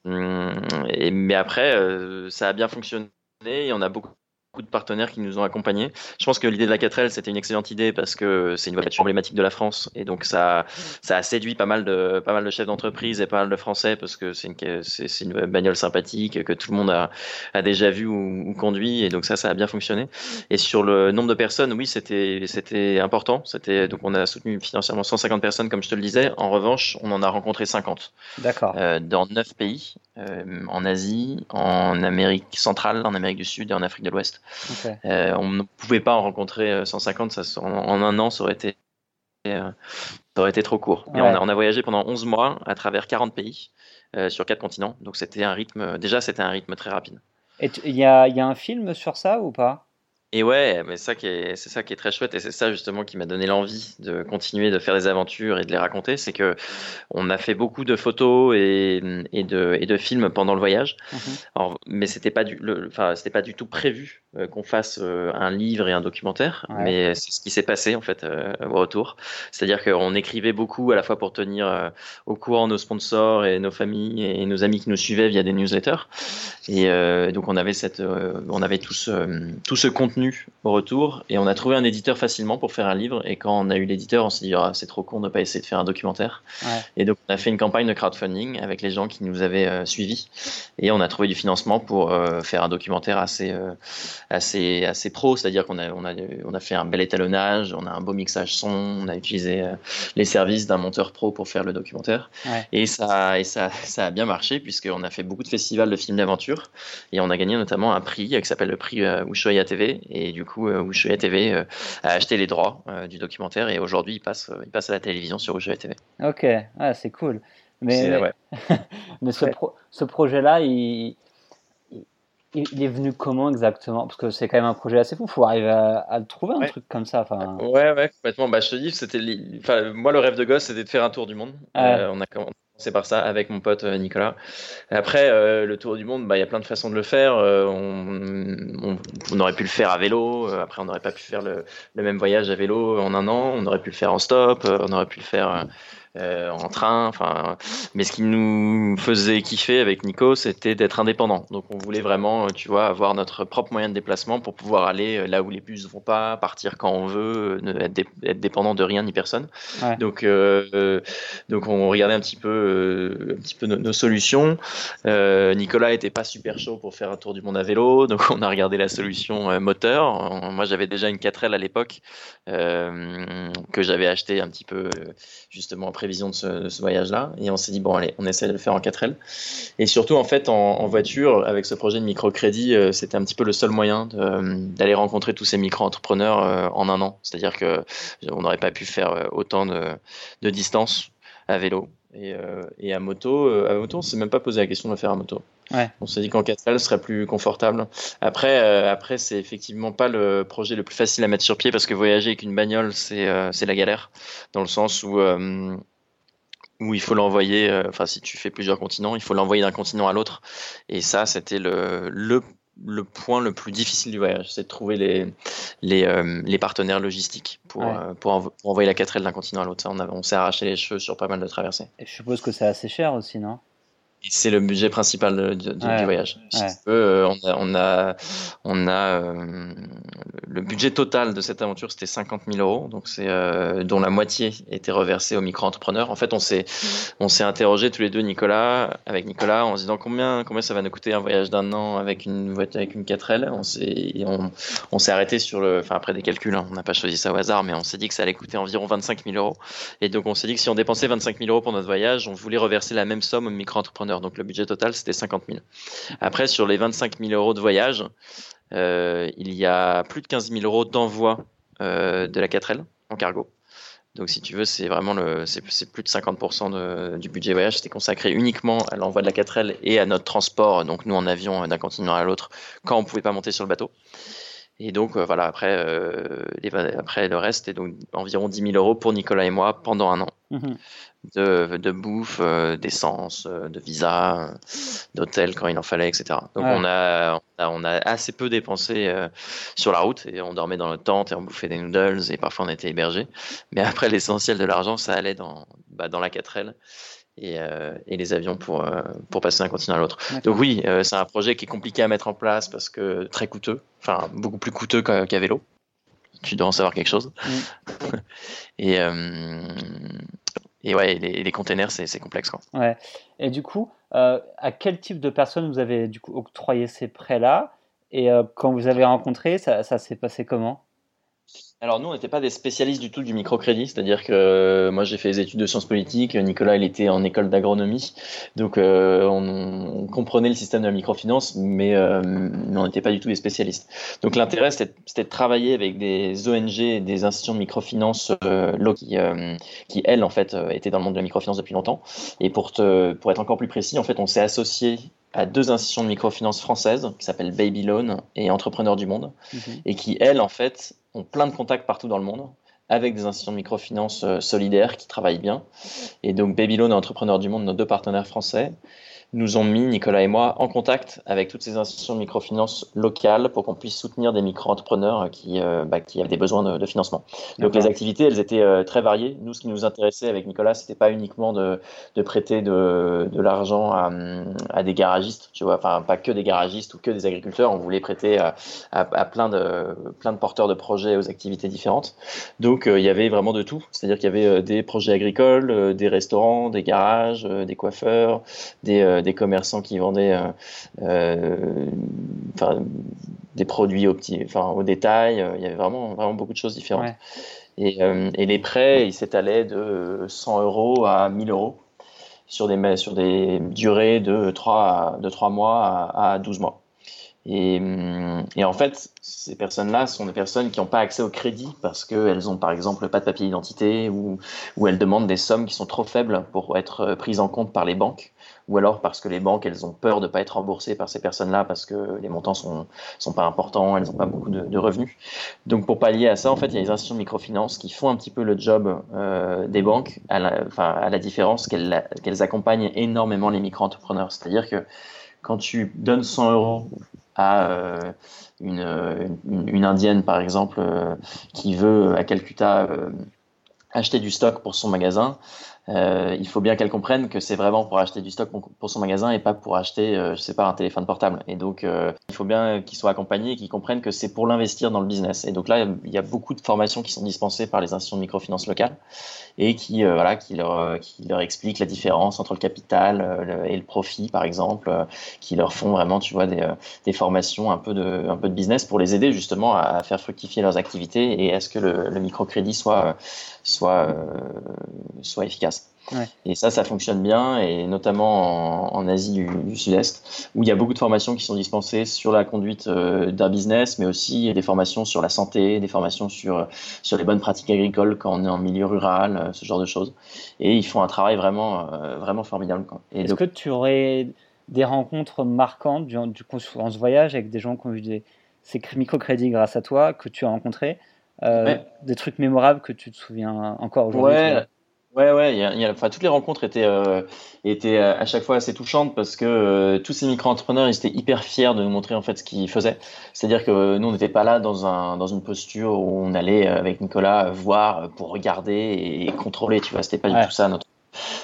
et, mais après, euh, ça a bien fonctionné, et on a beaucoup de partenaires qui nous ont accompagnés. Je pense que l'idée de la 4L, c'était une excellente idée parce que c'est une voiture emblématique de la France et donc ça, ça a séduit pas mal de, pas mal de chefs d'entreprise et pas mal de Français parce que c'est une, c'est, une bagnole sympathique que tout le monde a, a déjà vu ou, conduit et donc ça, ça a bien fonctionné. Et sur le nombre de personnes, oui, c'était, c'était important. C'était, donc on a soutenu financièrement 150 personnes, comme je te le disais. En revanche, on en a rencontré 50. D'accord. Euh, dans 9 pays, euh, en Asie, en Amérique centrale, en Amérique du Sud et en Afrique de l'Ouest. Euh, on ne pouvait pas en rencontrer 150, euh, ça, en, un an, ça aurait été, euh, ça aurait été trop court. Et on, a, voyagé pendant 11 mois à travers 40 pays sur 4 continents. Donc c'était un rythme, déjà c'était un rythme très rapide. Et il y a, y a un film sur ça ou pas? Et ouais, mais ça qui est, c'est ça qui est très chouette et c'est ça justement qui m'a donné l'envie de continuer de faire des aventures et de les raconter, c'est que on a fait beaucoup de photos et, et de, et de films pendant le voyage, mhm. Alors, mais c'était pas du, enfin c'était pas du tout prévu qu'on fasse euh, un livre et un documentaire, mais c'est ce qui s'est passé en fait euh, au retour. C'est-à-dire qu'on écrivait beaucoup à la fois pour tenir au courant nos sponsors et nos familles et nos amis qui nous suivaient via des newsletters, et donc on avait cette, on avait tout ce, tout ce contenu au retour et on a trouvé un éditeur facilement pour faire un livre. Et quand on a eu l'éditeur, on s'est dit ah, c'est trop con de pas essayer de faire un documentaire. Et donc on a fait une campagne de crowdfunding avec les gens qui nous avaient euh, suivis et on a trouvé du financement pour euh, faire un documentaire assez euh, assez assez pro, c'est-à-dire qu'on a on a on a fait un bel étalonnage, on a un beau mixage son, on a utilisé les services d'un monteur pro pour faire le documentaire. Et ça et ça ça a bien marché puisqu'on a fait beaucoup de festivals de films d'aventure et on a gagné notamment un prix qui s'appelle le prix Ushuaia TV et du coup, euh, Ushuaïa TV euh, a acheté les droits euh, du documentaire et aujourd'hui, il passe, il passe à la télévision sur Ushuaïa TV. Ok, ah, c'est cool. Mais, mais ce, ce projet-là, il, il est venu comment exactement? Parce que c'est quand même un projet assez fou. Il faut arriver à, le trouver, un truc comme ça. Enfin... Ouais, ouais, complètement. Bah, je te dis, c'était. Moi, le rêve de gosse, c'était de faire un tour du monde. on a c'est par ça avec mon pote euh, Nicolas. Après, euh, le tour du monde, bah, il y a plein de façons de le faire. Euh, on, aurait pu le faire à vélo. après, on n'aurait pas pu faire le, le, même voyage à vélo en un an. On aurait pu le faire en stop. on aurait pu le faire euh, en train. Enfin, mais ce qui nous faisait kiffer avec Nico, c'était d'être indépendant. Donc, on voulait vraiment, euh, tu vois, avoir notre propre moyen de déplacement pour pouvoir aller euh, là où les bus vont pas, partir quand on veut, être dépendant de rien ni personne. Donc, donc, on regardait un petit peu, un petit peu nos, solutions. Nicolas était pas super chaud pour faire un tour du monde à vélo, donc on a regardé la solution moteur. Moi, j'avais déjà une 4L à l'époque que j'avais acheté un petit peu justement après prévision de ce, voyage-là. Et on s'est dit, bon, allez, on essaie de le faire en 4L. Et surtout, en fait, en, voiture, avec ce projet de microcrédit, euh, c'était un petit peu le seul moyen d'aller rencontrer tous ces micro-entrepreneurs euh, en un an. C'est-à-dire que on n'aurait pas pu faire euh, autant de, de distance à vélo. Et, et, à moto, à moto, on s'est même pas posé la question de le faire à moto. Ouais. On s'est dit qu'en 4L serait plus confortable. Après, après c'est effectivement pas le projet le plus facile à mettre sur pied parce que voyager avec une bagnole, c'est c'est la galère. Dans le sens où où il faut l'envoyer, euh, enfin si tu fais plusieurs continents, il faut l'envoyer d'un continent à l'autre. Et ça, c'était le, le, le, point le plus difficile du voyage, c'est de trouver les, les, euh, les, partenaires logistiques pour, euh, pour, envoyer la 4L d'un continent à l'autre. On, on s'est arraché les cheveux sur pas mal de traversées. Et je suppose que c'est assez cher aussi, non? C'est le budget principal du voyage. on a, on a, on a le budget total de cette aventure, c'était 50 000 euros, donc c'est dont la moitié était reversée aux micro-entrepreneurs. En fait, on s'est, on s'est interrogé tous les deux, Nicolas, avec Nicolas, en se disant combien, combien ça va nous coûter un voyage d'un an avec une voiture, avec une 4L. On s'est, on, on s'est arrêté sur le, enfin après des calculs, hein, on n'a pas choisi ça au hasard, mais on s'est dit que ça allait coûter environ 25 000 euros. Et donc on s'est dit que si on dépensait 25 000 euros pour notre voyage, on voulait reverser la même somme aux micro-entrepreneurs. Donc le budget total, c'était 50 000. Après, sur les 25 000 euros de voyage, euh, il y a plus de 15 000 euros d'envoi euh, de la 4L en cargo. Donc, si tu veux, c'est vraiment c'est, plus de 50% du budget voyage. C'était consacré uniquement à l'envoi de la 4L et à notre transport, donc nous en avion d'un continent à l'autre, quand on pouvait pas monter sur le bateau. Et donc, euh, voilà, après, le reste, est donc environ 10 000 euros pour Nicolas et moi pendant un an. Mhm de, de bouffe, euh, d'essence, euh, de visa, d'hôtel quand il en fallait, etc. Donc on, a, on, a, assez peu dépensé euh, sur la route et on dormait dans le tente et on bouffait des noodles et parfois on était hébergé. Mais après l'essentiel de l'argent, ça allait dans, bah, dans la 4L. Et, et, les avions pour, pour passer d'un continent à l'autre. Donc oui, c'est un projet qui est compliqué à mettre en place parce que très coûteux, enfin beaucoup plus coûteux qu'à vélo. Tu dois en savoir quelque chose. et, et ouais, les, les containers, c'est complexe. Quoi. Ouais. Et du coup, euh, à quel type de personnes vous avez du coup octroyé ces prêts-là? Et euh, quand vous avez rencontré, ça, ça s'est passé comment? Alors nous, on n'était pas des spécialistes du tout du microcrédit, c'est-à-dire que euh, moi j'ai fait des études de sciences politiques, Nicolas il était en école d'agronomie, donc euh, on, comprenait le système de la microfinance, mais, euh, on n'était pas du tout des spécialistes. Donc l'intérêt c'était de travailler avec des ONG et des institutions de microfinance qui, qui elles en fait étaient dans le monde de la microfinance depuis longtemps. Et pour, te, pour être encore plus précis, en fait on s'est associé à deux institutions de microfinance françaises qui s'appellent Baby Loan et Entrepreneurs du Monde, mhm. et qui, elles, en fait, ont plein de contacts partout dans le monde avec des institutions de microfinance euh, solidaires qui travaillent bien. Et donc Baby Loan et Entrepreneurs du Monde, nos deux partenaires français, nous ont mis, Nicolas et moi, en contact avec toutes ces institutions de microfinance locales pour qu'on puisse soutenir des micro-entrepreneurs qui, euh, bah, qui avaient des besoins de, financement. Donc les activités, elles étaient euh, très variées. Nous, ce qui nous intéressait avec Nicolas, c'était pas uniquement de, de prêter de, de l'argent à, à, des garagistes, tu vois, enfin pas que des garagistes ou que des agriculteurs. On voulait prêter à, à, plein, de, plein de porteurs de projets aux activités différentes. Donc euh, il y avait vraiment de tout. C'est-à-dire qu'il y avait des projets agricoles, des restaurants, des garages, des coiffeurs, des des commerçants qui vendaient euh, euh, des produits au, petit, au détail. Euh, il y avait vraiment, vraiment beaucoup de choses différentes. Et, les prêts, ils s'étalaient de 100 euros à 1000 euros sur des, sur des durées de 3, de 3 mois à, 12 mois. Et, et, en fait, ces personnes-là sont des personnes qui n'ont pas accès au crédit parce qu'elles ont par exemple pas de papier d'identité ou, ou elles demandent des sommes qui sont trop faibles pour être prises en compte par les banques ou alors parce que les banques, elles ont peur de ne pas être remboursées par ces personnes-là parce que les montants sont, sont pas importants, elles n'ont pas beaucoup de, revenus. Donc pour pallier à ça, en fait, il y a les institutions de microfinance qui font un petit peu le job euh, des banques, à la, différence qu'elles accompagnent énormément les micro-entrepreneurs. C'est-à-dire que quand tu donnes 100 euros à euh, une, une, indienne, par exemple, euh, qui veut à Calcutta acheter du stock pour son magasin, euh, il faut bien qu'elle comprenne que c'est vraiment pour acheter du stock pour son magasin et pas pour acheter, euh, je sais pas, un téléphone portable. Et donc, euh, il faut bien qu'ils soient accompagnés et qu'ils comprennent que c'est pour l'investir dans le business. Et donc là, il y a beaucoup de formations qui sont dispensées par les institutions de microfinance locales et qui, euh, voilà, qui leur, qui leur expliquent la différence entre le capital et le profit, par exemple, qui leur font vraiment, tu vois, des, des, formations un peu de, un peu de business pour les aider justement à faire fructifier leurs activités et à ce que le, le microcrédit soit, soit, soit efficace. Et ça, ça fonctionne bien, et notamment en, Asie du, Sud-Est, où il y a beaucoup de formations qui sont dispensées sur la conduite euh, d'un business, mais aussi des formations sur la santé, des formations sur, sur les bonnes pratiques agricoles quand on est en milieu rural, euh, ce genre de choses. Et ils font un travail vraiment, euh, vraiment formidable. Est-ce que tu aurais des rencontres marquantes du, ce voyage avec des gens qui ont eu des, ces microcrédits grâce à toi, que tu as rencontrés Des trucs mémorables que tu te souviens encore aujourd'hui Ouais, ouais, y a, y a, enfin, toutes les rencontres étaient, euh, étaient euh, à chaque fois assez touchantes parce que euh, tous ces micro-entrepreneurs, ils étaient hyper fiers de nous montrer en fait ce qu'ils faisaient. C'est-à-dire que nous, on n'était pas là dans, un, dans une posture où on allait avec Nicolas voir pour regarder et contrôler, tu vois, c'était pas du tout ça notre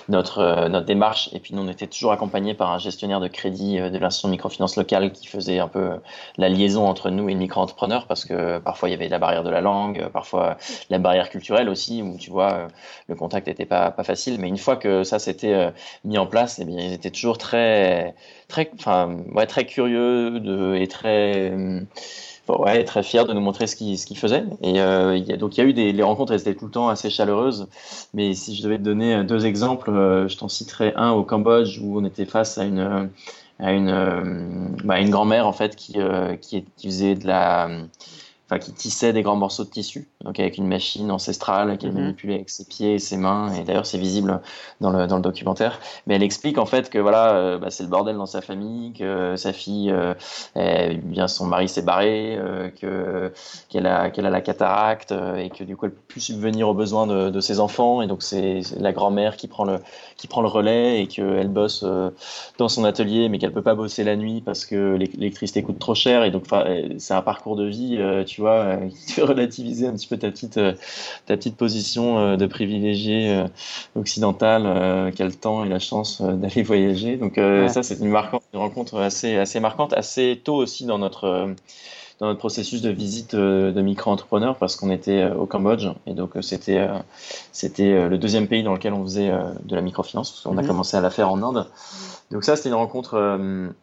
notre, euh, notre démarche. Et puis nous, on était toujours accompagnés par un gestionnaire de crédit euh, de l'institution de microfinance locale qui faisait un peu la liaison entre nous et le micro-entrepreneur parce que parfois il y avait la barrière de la langue, parfois la barrière culturelle aussi, où tu vois, le contact n'était pas, pas facile. Mais une fois que ça s'était mis en place, eh bien, ils étaient toujours très, très, enfin, ouais, très curieux de, et très ouais, très fier de nous montrer ce qu'il ce faisait. Et euh, donc il y a eu des les rencontres, elles étaient tout le temps assez chaleureuses. Mais si je devais te donner deux exemples, euh, je t'en citerai un au Cambodge où on était face à une à une, euh, bah, une grand-mère en fait qui, qui faisait de la enfin qui tissait des grands morceaux de tissu, donc avec une machine ancestrale qu'elle mhm. manipulait avec ses pieds et ses mains, et d'ailleurs c'est visible dans le, dans le documentaire. Mais elle explique en fait que voilà, euh, bah, c'est le bordel dans sa famille, que sa fille, euh, bien son mari s'est barré, euh, que qu'elle a qu'elle a la cataracte euh, et que du coup elle peut plus subvenir aux besoins de, de ses enfants, et donc c'est la grand-mère qui prend le qui prend le relais et qu'elle bosse dans son atelier, mais qu'elle peut pas bosser la nuit parce que l'électricité coûte trop cher, et donc c'est un parcours de vie. tu tu vois, euh, fait relativiser un petit peu ta petite, euh, ta petite position euh, de privilégié occidental qui a le temps et la chance d'aller voyager. Donc ça, c'est une, une rencontre assez, assez marquante, assez tôt aussi dans notre dans notre processus de visite de micro-entrepreneurs parce qu'on était au Cambodge et donc c'était c'était le deuxième pays dans lequel on faisait de la microfinance parce qu'on a mhm. commencé à la faire en Inde. Donc ça c'était une rencontre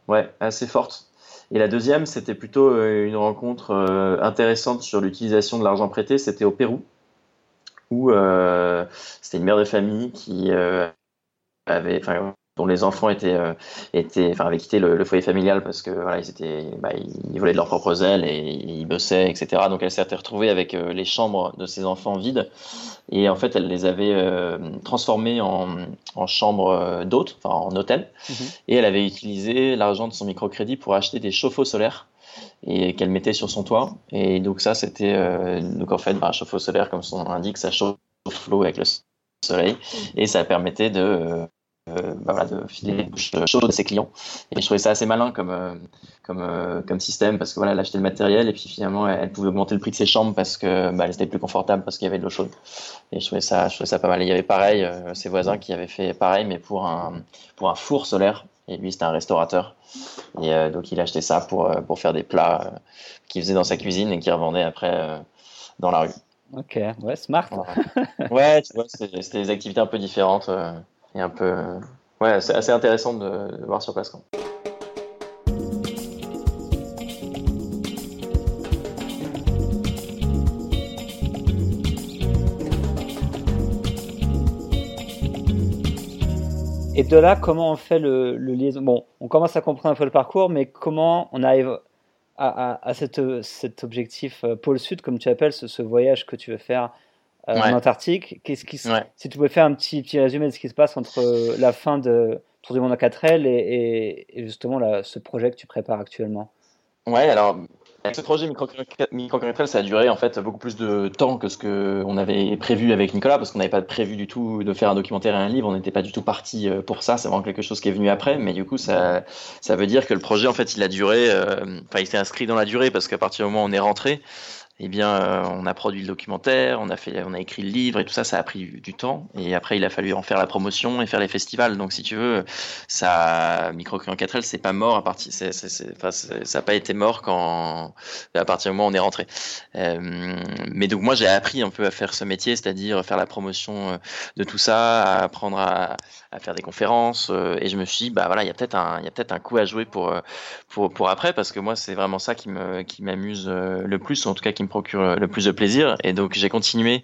ouais assez forte et la deuxième, c'était plutôt euh, une rencontre euh, intéressante sur l'utilisation de l'argent prêté. C'était au Pérou, où euh, c'était une mère de famille qui avait, dont les enfants étaient, euh, étaient, enfin, avaient quitté le, foyer familial parce que voilà, ils étaient, bah, ils volaient de leurs propres ailes et ils bossaient, etc. Donc elle s'était retrouvée avec euh, les chambres de ses enfants vides et en fait elle les avait euh, transformées en, en chambres d'hôtes, enfin en hôtel, mhm. et elle avait utilisé l'argent de son microcrédit pour acheter des chauffe-eau solaires et qu'elle mettait sur son toit. Et donc ça, c'était donc en fait bah, un chauffe-eau solaire, comme son nom l'indique, ça chauffe l'eau avec le soleil et ça permettait de euh, bah de filer chaudes à ses clients. Et je trouvais ça assez malin comme, euh, comme, euh, comme système parce que voilà, elle achetait le matériel et puis finalement elle pouvait augmenter le prix de ses chambres parce que bah, elle était plus confortable parce qu'il y avait de l'eau chaude. Et je trouvais ça, je trouvais ça pas mal. il y avait pareil, ses voisins qui avaient fait pareil mais pour un, pour un four solaire. Et lui, c'était un restaurateur. Et donc, il achetait ça pour, pour faire des plats qu'il faisait dans sa cuisine et qu'il revendait après dans la rue. Ok, ouais, smart. ouais, tu vois, c'était des activités un peu différentes et un peu. Ouais, c'est assez intéressant de, voir sur place. Et de là, comment on fait le, liaison? Bon, on commence à comprendre un peu le parcours, mais comment on arrive à, cet objectif euh, pôle sud, comme tu appelles, ce, voyage que tu veux faire euh, en Antarctique. Qu'est-ce qui, Si tu pouvais faire un petit, petit résumé de ce qui se passe entre euh, la fin de Tour du monde en 4L et, et, justement ce projet que tu prépares actuellement? Ouais, alors ce projet micro ça a duré en fait beaucoup plus de temps que ce qu'on avait prévu avec Nicolas, parce qu'on n'avait pas prévu du tout de faire un documentaire et un livre. On n'était pas du tout parti euh, pour ça. C'est vraiment quelque chose qui est venu après. Mais du coup, ça, ça veut dire que le projet, en fait, il a duré. Enfin, il s'est inscrit dans la durée parce qu'à partir du moment où on est rentré, eh bien, euh, on a produit le documentaire, on a fait, on a écrit le livre et tout ça, ça a pris du, temps. Et après, il a fallu en faire la promotion et faire les festivals. Donc, si tu veux, ça, Microcréant 4L, c'est pas mort à partir, c'est, enfin, ça n'a pas été mort quand, à partir du moment où on est rentré. Euh, mais donc, moi, j'ai appris un peu à faire ce métier, c'est-à-dire faire la promotion euh, de tout ça, à apprendre à, à faire des conférences. et je me suis dit, bah voilà, il y a peut-être un, il y a peut-être un coup à jouer pour, pour, pour après, parce que moi, c'est vraiment ça qui me, qui m'amuse le plus, en tout cas, qui me procure le plus de plaisir. Et donc j'ai continué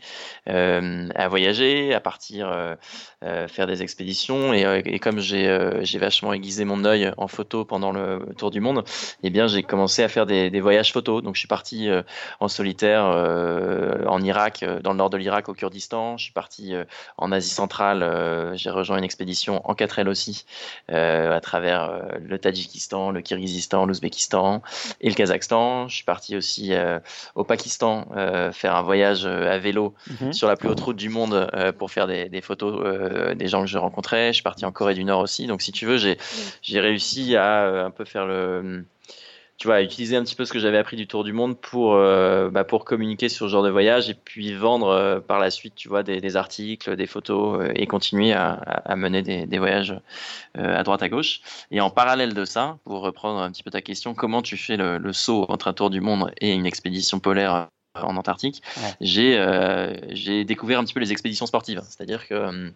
euh, à voyager, à partir euh, euh, faire des expéditions. Et, comme j'ai vachement aiguisé mon œil en photo pendant le tour du monde, eh bien j'ai commencé à faire des, voyages photos. Donc je suis parti en solitaire en Irak, dans le nord de l'Irak, au Kurdistan. Je suis parti en Asie centrale. j'ai rejoint une expédition en 4L aussi, à travers le Tadjikistan, le Kirghizistan, l'Ouzbékistan et le Kazakhstan. Je suis parti aussi au Pakistan euh, faire un voyage euh, à vélo mhm. sur la plus haute route du monde euh, pour faire des, photos des gens que je rencontrais. Je suis parti en Corée du Nord aussi. Donc si tu veux, j'ai réussi à un peu faire le tu vois, utiliser un petit peu ce que j'avais appris du Tour du Monde pour, euh, bah, pour communiquer sur ce genre de voyage et puis vendre euh, par la suite, tu vois, des, articles, des photos euh, et continuer à, à mener des, des voyages à droite à gauche. Et en parallèle de ça, pour reprendre un petit peu ta question, comment tu fais le, le saut entre un Tour du Monde et une expédition polaire en Antarctique, j'ai j'ai découvert un petit peu les expéditions sportives. C'est-à-dire que hum,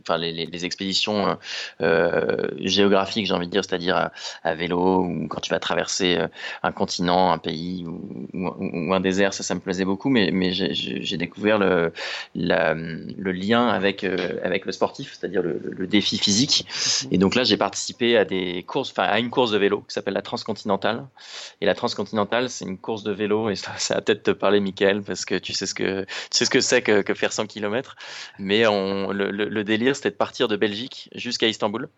enfin les, expéditions euh, euh, géographiques, j'ai envie de dire, c'est-à-dire à, vélo ou quand tu vas traverser euh, un continent, un pays ou, un désert, ça, ça me plaisait beaucoup. Mais, mais j'ai découvert le, le lien avec avec le sportif, c'est-à-dire le, défi physique. Et donc là, j'ai participé à des courses, enfin à une course de vélo qui s'appelle la Transcontinentale. Et la Transcontinentale, c'est une course de vélo et ça, ça va peut-être te parler, Michael, parce que tu sais ce que tu ce que c'est que, faire 100 km. Mais on le délire, c'était de partir de Belgique jusqu'à Istanbul.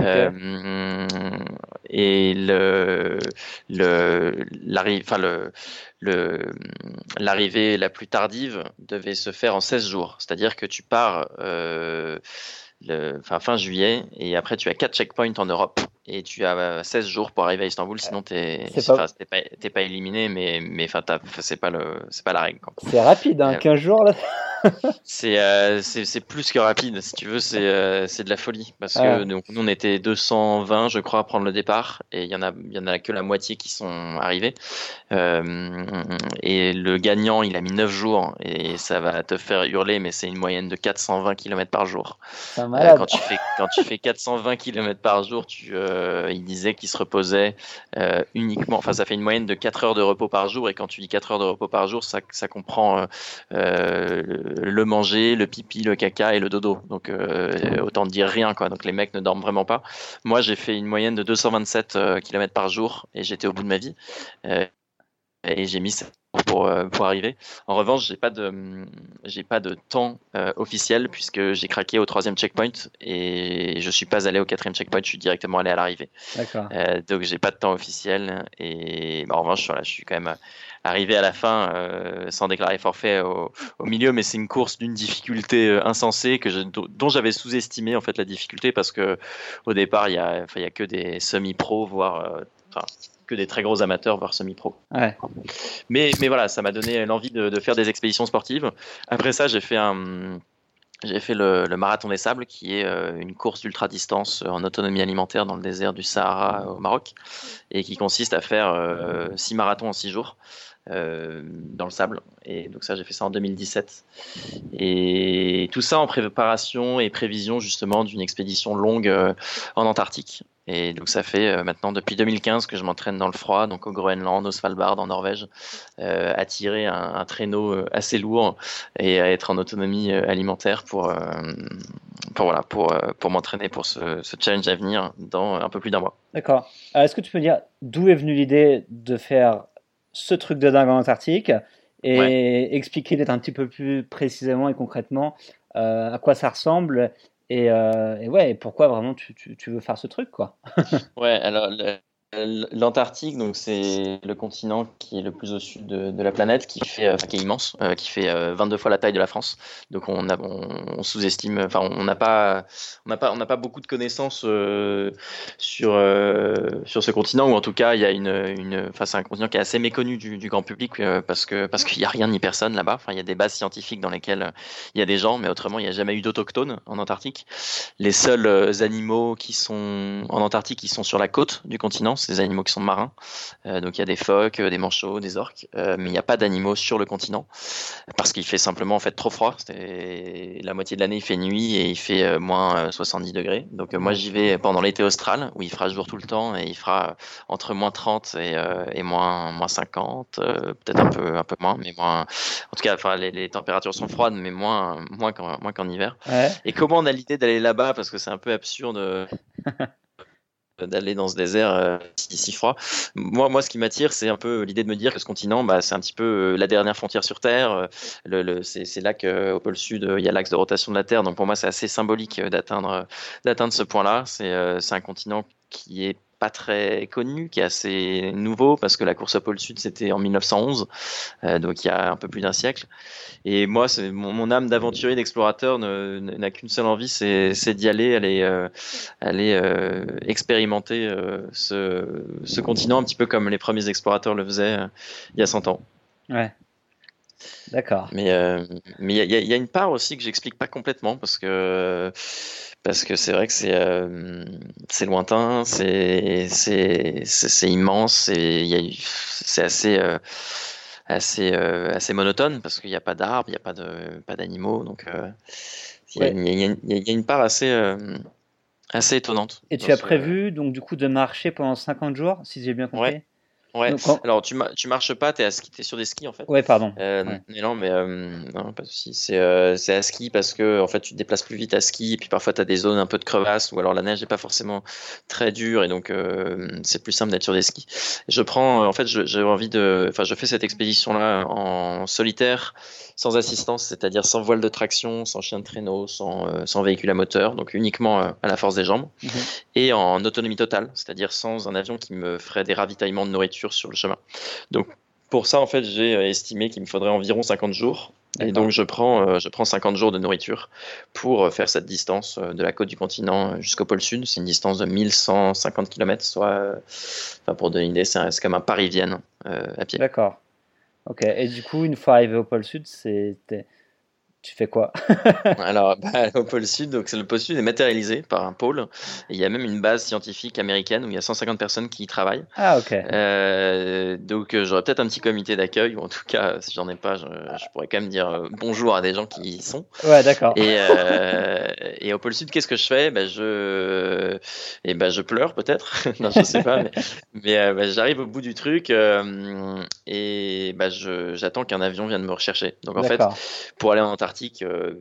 Euh, et le, le, enfin le, le, l'arrivée la plus tardive devait se faire en 16 jours. C'est-à-dire que tu pars euh, le, fin, fin juillet et après tu as 4 checkpoints en Europe et tu as 16 jours pour arriver à Istanbul, sinon tu n'es pas... pas, éliminé, mais, mais c'est pas, le, pas la règle. C'est rapide, hein, 15 jours là euh, c'est plus que rapide, si tu veux, c'est euh, de la folie. Parce que nous, on était 220, je crois, à prendre le départ, et il y, en a, y en a que la moitié qui sont arrivés. Euh, et le gagnant, il a mis 9 jours, et ça va te faire hurler, mais c'est une moyenne de 420 km par jour. quand, tu fais, quand tu fais 420 km par jour, tu, il disait qu'il se reposait uniquement, enfin, ça fait une moyenne de 4 heures de repos par jour, et quand tu dis 4 heures de repos par jour, ça, ça comprend le manger, le pipi, le caca et le dodo. Donc euh, autant dire rien quoi. Donc les mecs ne dorment vraiment pas. Moi j'ai fait une moyenne de 227 euh, km par jour et j'étais au bout de ma vie. Euh, et j'ai mis ça pour, pour arriver. En revanche, j'ai pas de j'ai pas de temps officiel puisque j'ai craqué au troisième checkpoint et je suis pas allé au quatrième checkpoint. Je suis directement allé à l'arrivée. donc j'ai pas de temps officiel et bah, en revanche, voilà, je suis quand même arriver à la fin euh, sans déclarer forfait au, milieu, mais c'est une course d'une difficulté euh, insensée que dont j'avais sous-estimé en fait la difficulté parce que au départ il y a, il y a que des semi-pros, voire euh, que des très gros amateurs, voire semi-pro. Ouais. Mais, mais voilà, ça m'a donné l'envie de, de, faire des expéditions sportives. Après ça, j'ai fait un, j'ai fait le, le, Marathon des Sables, qui est une course d'ultra distance en autonomie alimentaire dans le désert du Sahara au Maroc, et qui consiste à faire six marathons en six jours. Euh, dans le sable. Et donc ça, j'ai fait ça en 2017. Et tout ça en préparation et prévision justement d'une expédition longue euh, en Antarctique. Et donc ça fait euh, maintenant depuis 2015 que je m'entraîne dans le froid, donc au Groenland, au Svalbard, en Norvège, à tirer un, traîneau assez lourd et à être en autonomie alimentaire pour, pour voilà pour, pour m'entraîner pour ce, ce, challenge à venir dans un peu plus d'un mois. D'accord. Est-ce que tu peux dire d'où est venue l'idée de faire ce truc de dingue en Antarctique et expliquer peut-être un petit peu plus précisément et concrètement euh, à quoi ça ressemble et, euh, et ouais, pourquoi vraiment tu, tu, tu, veux faire ce truc quoi. ouais, alors L'Antarctique, donc c'est le continent qui est le plus au sud de, la planète, qui fait, euh, qui est immense, euh, qui fait 22 euh, fois la taille de la France. Donc on, sous-estime, enfin on n'a pas, on n'a pas, on n'a pas beaucoup de connaissances sur sur ce continent, ou en tout cas il y a une, une, enfin c'est un continent qui est assez méconnu du, du grand public parce que parce qu'il n'y a rien ni personne là-bas. Enfin il y a des bases scientifiques dans lesquelles il y a des gens, mais autrement il n'y a jamais eu d'autochtones en Antarctique. Les seuls animaux qui sont en Antarctique, qui sont sur la côte du continent des animaux qui sont marins. Euh, donc il y a des phoques, euh, des manchots, des orques, euh, mais il n'y a pas d'animaux sur le continent parce qu'il fait simplement en fait trop froid. La moitié de l'année il fait nuit et il fait moins 70 degrés. Donc moi j'y vais pendant l'été austral où il fera jour tout le temps et il fera entre moins 30 et, moins, moins 50, peut-être un peu, un peu moins, mais moins. En tout cas, enfin, les, températures sont froides, mais moins, moins qu'en, moins qu'en hiver. Et comment on a l'idée d'aller là-bas? Parce que c'est un peu absurde. d'aller dans ce désert euh, si, froid. Moi, moi, ce qui m'attire, c'est un peu l'idée de me dire que ce continent, bah, c'est un petit peu euh, la dernière frontière sur Terre. Euh, le, c'est là qu'au pôle sud, il y a l'axe de rotation de la Terre. Donc pour moi, c'est assez symbolique d'atteindre d'atteindre ce point-là. C'est un continent qui est pas très connu, qui est assez nouveau, parce que la course au pôle sud, c'était en 1911, donc il y a un peu plus d'un siècle. Et moi, mon, mon âme d'aventurier, d'explorateur n'a qu'une seule envie, c'est d'y aller, aller, aller expérimenter ce, ce, continent, un petit peu comme les premiers explorateurs le faisaient il y a 100 ans. Ouais. D'accord. Mais euh, mais il y, a une part aussi que j'explique pas complètement parce que parce que c'est vrai que c'est euh, c'est lointain, c'est c'est immense, c'est assez euh, assez assez monotone parce qu'il n'y a pas d'arbres, il n'y a pas de pas d'animaux, donc il y, y, a une part assez assez étonnante. Et tu as prévu donc du coup de marcher pendant 50 jours, si j'ai bien compris? Ouais. Alors tu, tu marches pas, t'es à ski, es sur des skis en fait. Ouais, pardon. Euh, Mais non, mais euh, non, pas de souci. C'est euh, c'est à ski parce que en fait tu te déplaces plus vite à ski et puis parfois tu as des zones un peu de crevasse ou alors la neige n'est pas forcément très dure et donc euh, c'est plus simple d'être sur des skis. Je prends en fait j'ai envie de, enfin je fais cette expédition là en solitaire sans assistance, c'est-à-dire sans voile de traction, sans chien de traîneau, sans, euh, sans véhicule à moteur, donc uniquement euh, à la force des jambes, mhm. et en autonomie totale, c'est-à-dire sans un avion qui me ferait des ravitaillements de nourriture sur le chemin. Donc pour ça, en fait, j'ai euh, estimé qu'il me faudrait environ 50 jours. Et donc, je prends, je prends 50 jours de nourriture pour faire cette distance de la côte du continent jusqu'au pôle sud. C'est une distance de 1150 km, soit, enfin, pour donner une idée, c'est comme un Paris-Vienne à pied. D'accord. Ok, et du coup, une fois arrivé au pôle sud, c'était tu fais quoi? Alors, bah, au pôle Sud, donc le pôle Sud est matérialisé par un pôle. Et il y a même une base scientifique américaine où il y a 150 personnes qui y travaillent. Ah, ok. Euh, donc, euh, j'aurais peut-être un petit comité d'accueil, ou en tout cas, si j'en ai pas, je, pourrais quand même dire euh, bonjour à des gens qui y sont. Ouais, d'accord. Et, et, au pôle Sud, qu'est-ce que je fais? Bah, je, et eh ben, je pleure peut-être. non, je sais pas. mais, bah, j'arrive au bout du truc et bah, j'attends qu'un avion vienne me rechercher. Donc, en fait, pour aller en Antarctique, euh,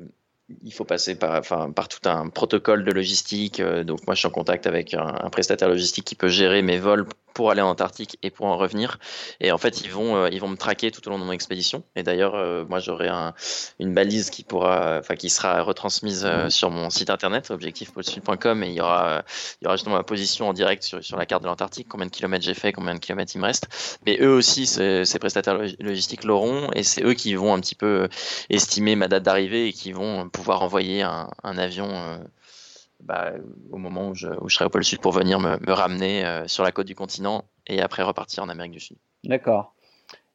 il faut passer par, enfin, par tout un protocole de logistique. Euh, donc moi, je suis en contact avec un, prestataire logistique qui peut gérer mes vols pour aller en Antarctique et pour en revenir. Et en fait, ils vont, euh, ils vont me traquer tout au long de mon expédition. Et d'ailleurs, euh, moi, j'aurai un, une balise qui pourra, enfin, qui sera retransmise euh, sur mon site internet, objectifpolsud.com, et il y aura, il y aura justement ma position en direct sur, sur la carte de l'Antarctique, combien de kilomètres j'ai fait, combien de kilomètres il me reste. Mais eux aussi, ces, ces prestataires logistiques l'auront, et c'est eux qui vont un petit peu estimer ma date d'arrivée et qui vont pouvoir envoyer un, un avion bah, au moment où je, où je, serai au pôle sud pour venir me, me ramener euh, sur la côte du continent et après repartir en Amérique du Sud. D'accord.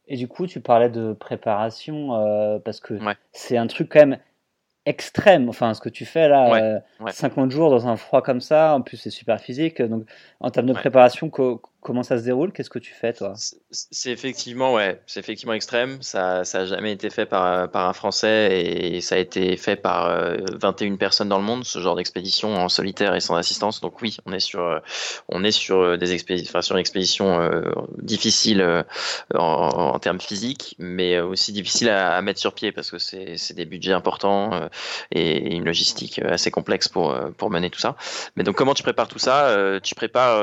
Et du coup, tu parlais de préparation euh, parce que c'est un truc quand même extrême. Enfin, ce que tu fais là, 50 euh, jours dans un froid comme ça, en plus c'est super physique. Donc, en termes de préparation, comment ça se déroule? Qu'est-ce que tu fais, toi? C'est effectivement, ouais, c'est effectivement extrême. Ça, ça a jamais été fait par, par un Français et ça a été fait par 21 euh, personnes dans le monde, ce genre d'expédition en solitaire et sans assistance. Donc oui, on est sur, euh, on est sur des expéditions, enfin, sur une expédition euh, difficile en, en, termes physiques, mais aussi difficile à, mettre sur pied parce que c'est des budgets importants et une logistique assez complexe pour, pour mener tout ça. Mais donc comment tu prépares tout ça? Tu prépares,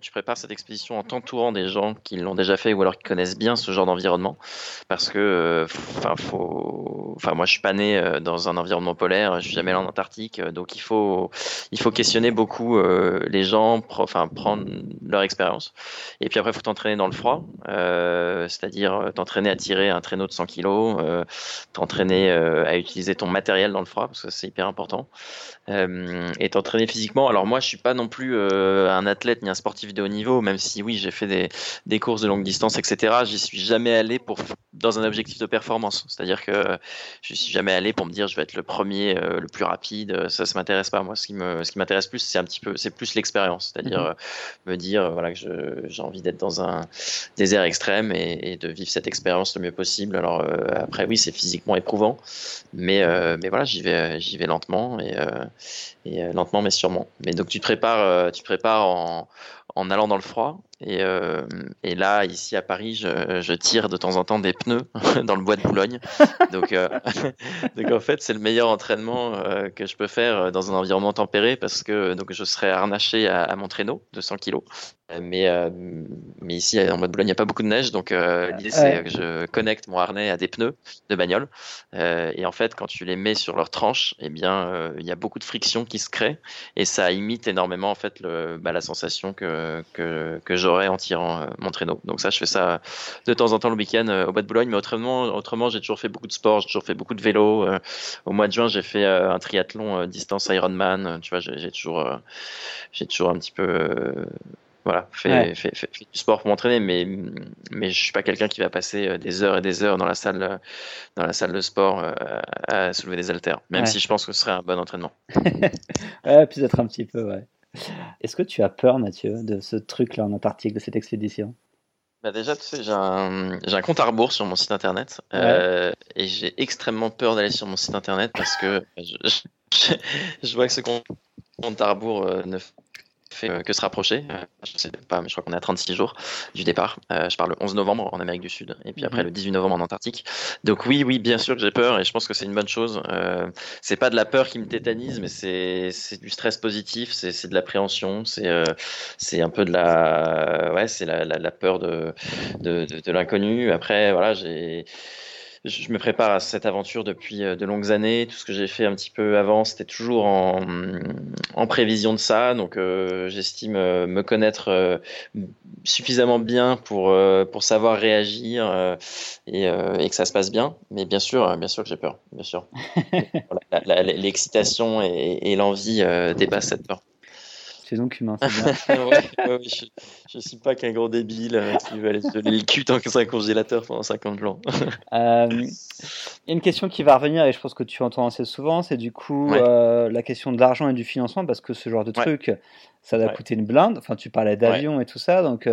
tu prépares cette expédition en t'entourant des gens qui l'ont déjà fait ou alors qui connaissent bien ce genre d'environnement. Parce que, euh, enfin, faut, enfin, moi, je suis pas né euh, dans un environnement polaire, je suis jamais allé en Antarctique, euh, donc il faut, il faut questionner beaucoup les gens, enfin, prendre leur expérience. Et puis après, faut t'entraîner dans le froid, c'est-à-dire t'entraîner à tirer un traîneau de 100 kg, t'entraîner à utiliser ton matériel dans le froid, parce que c'est hyper important. et t'entraîner physiquement. Alors moi, je suis pas non plus un athlète ni un sportif de haut niveau, même si si oui, j'ai fait des, des, courses de longue distance, etc., j'y suis jamais allé pour, dans un objectif de performance. C'est-à-dire que je suis jamais allé pour me dire je vais être le premier, euh, le plus rapide. Ça, ça m'intéresse pas. Moi, ce qui me, ce qui m'intéresse plus, c'est un petit peu, c'est plus l'expérience. C'est-à-dire mhm. euh, me dire euh, voilà que j'ai envie d'être dans un désert extrême et, de vivre cette expérience le mieux possible. Alors après, oui, c'est physiquement éprouvant, mais mais voilà, j'y vais, j'y vais lentement et, et lentement mais sûrement. Mais donc tu te prépares, tu te prépares en en allant dans le froid Et, et, là, ici à Paris, je, je, tire de temps en temps des pneus dans le bois de Boulogne. Donc, donc en fait, c'est le meilleur entraînement que je peux faire dans un environnement tempéré parce que donc je serai harnaché à, à mon traîneau de 100 kg mais, euh, mais ici, en mode Boulogne, il n'y a pas beaucoup de neige. Donc, euh, l'idée, c'est que je connecte mon harnais à des pneus de bagnole. Euh, et en fait, quand tu les mets sur leur tranche, eh bien, il y a beaucoup de friction qui se crée. Et ça imite énormément, en fait, le, bah, la sensation que, que, que en tirant mon traîneau. Donc, ça, je fais ça de temps en temps le week-end au bas de Boulogne. Mais autrement, autrement j'ai toujours fait beaucoup de sport. J'ai toujours fait beaucoup de vélo. au mois de juin, j'ai fait un triathlon distance Ironman. Tu vois, j'ai toujours, j'ai toujours un petit peu voilà, fait, du sport pour m'entraîner, mais, mais je suis pas quelqu'un qui va passer euh, des heures et des heures dans la salle, euh, dans la salle de sport euh, à soulever des haltères, même si je pense que ce serait un bon entraînement. ouais, peut-être un petit peu, ouais. Est-ce que tu as peur, Mathieu, de ce truc-là en Antarctique, de cette expédition? Bah déjà, tu sais, j'ai un, un, compte à rebours sur mon site internet et j'ai extrêmement peur d'aller sur mon site internet parce que je, je vois que ce compte à rebours ne fait euh, que se rapprocher. Euh, je sais pas, mais je crois qu'on est à 36 jours du départ. Euh, je parle le 11 novembre en Amérique du Sud et puis après mhm. le 18 novembre en Antarctique. Donc oui, oui, bien sûr que j'ai peur et je pense que c'est une bonne chose. c'est pas de la peur qui me tétanise, mais c'est du stress positif, c'est de l'appréhension, c'est c'est un peu de la ouais, c'est la, la, peur de de, de, de l'inconnu. Après, voilà, j'ai je me prépare à cette aventure depuis euh, de longues années. Tout ce que j'ai fait un petit peu avant, c'était toujours en, en, prévision de ça. Donc, euh, j'estime euh, me connaître suffisamment bien pour, pour savoir réagir et, et, que ça se passe bien. Mais bien sûr, bien sûr que j'ai peur, bien sûr. L'excitation et, et l'envie dépassent cette peur donc humain. je, ne suis pas qu'un gros débile euh, qui veut aller se le cul dans un congélateur pendant 50 ans. Euh, une question qui va revenir et je pense que tu entends assez souvent, c'est du coup euh, la question de l'argent et du financement parce que ce genre de truc, ça va coûter une blinde. Enfin, tu parlais d'avion et tout ça, donc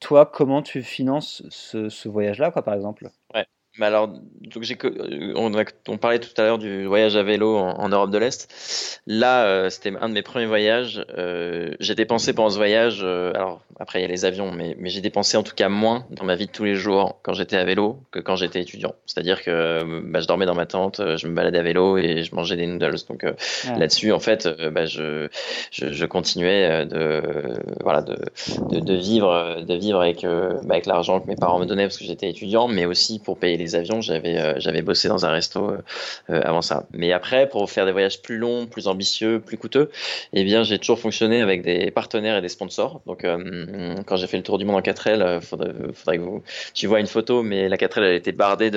toi, comment tu finances ce, ce voyage-là, quoi, par exemple? Mais alors, donc j'ai, euh, on, on, parlait tout à l'heure du voyage à vélo en, Europe de l'Est. Là, euh, c'était un de mes premiers voyages. Euh, j'ai dépensé pendant ce voyage, euh, alors après il y a les avions, mais, mais j'ai dépensé en tout cas moins dans ma vie de tous les jours quand j'étais à vélo que quand j'étais étudiant. C'est-à-dire que bah, je dormais dans ma tente, je me baladais à vélo et je mangeais des noodles. Donc là-dessus, en fait, bah, je, je, je, continuais de, voilà, de, de, de, vivre, de vivre avec, bah, avec l'argent que mes parents me donnaient parce que j'étais étudiant, mais aussi pour payer les avions, j'avais euh, j'avais bossé dans un resto euh, euh, avant ça. Mais après, pour faire des voyages plus longs, plus ambitieux, plus coûteux, eh bien, j'ai toujours fonctionné avec des partenaires et des sponsors. Donc, quand j'ai fait le tour du monde en 4L, faudrait, faudrait que tu vois une photo, mais la 4L, elle était bardée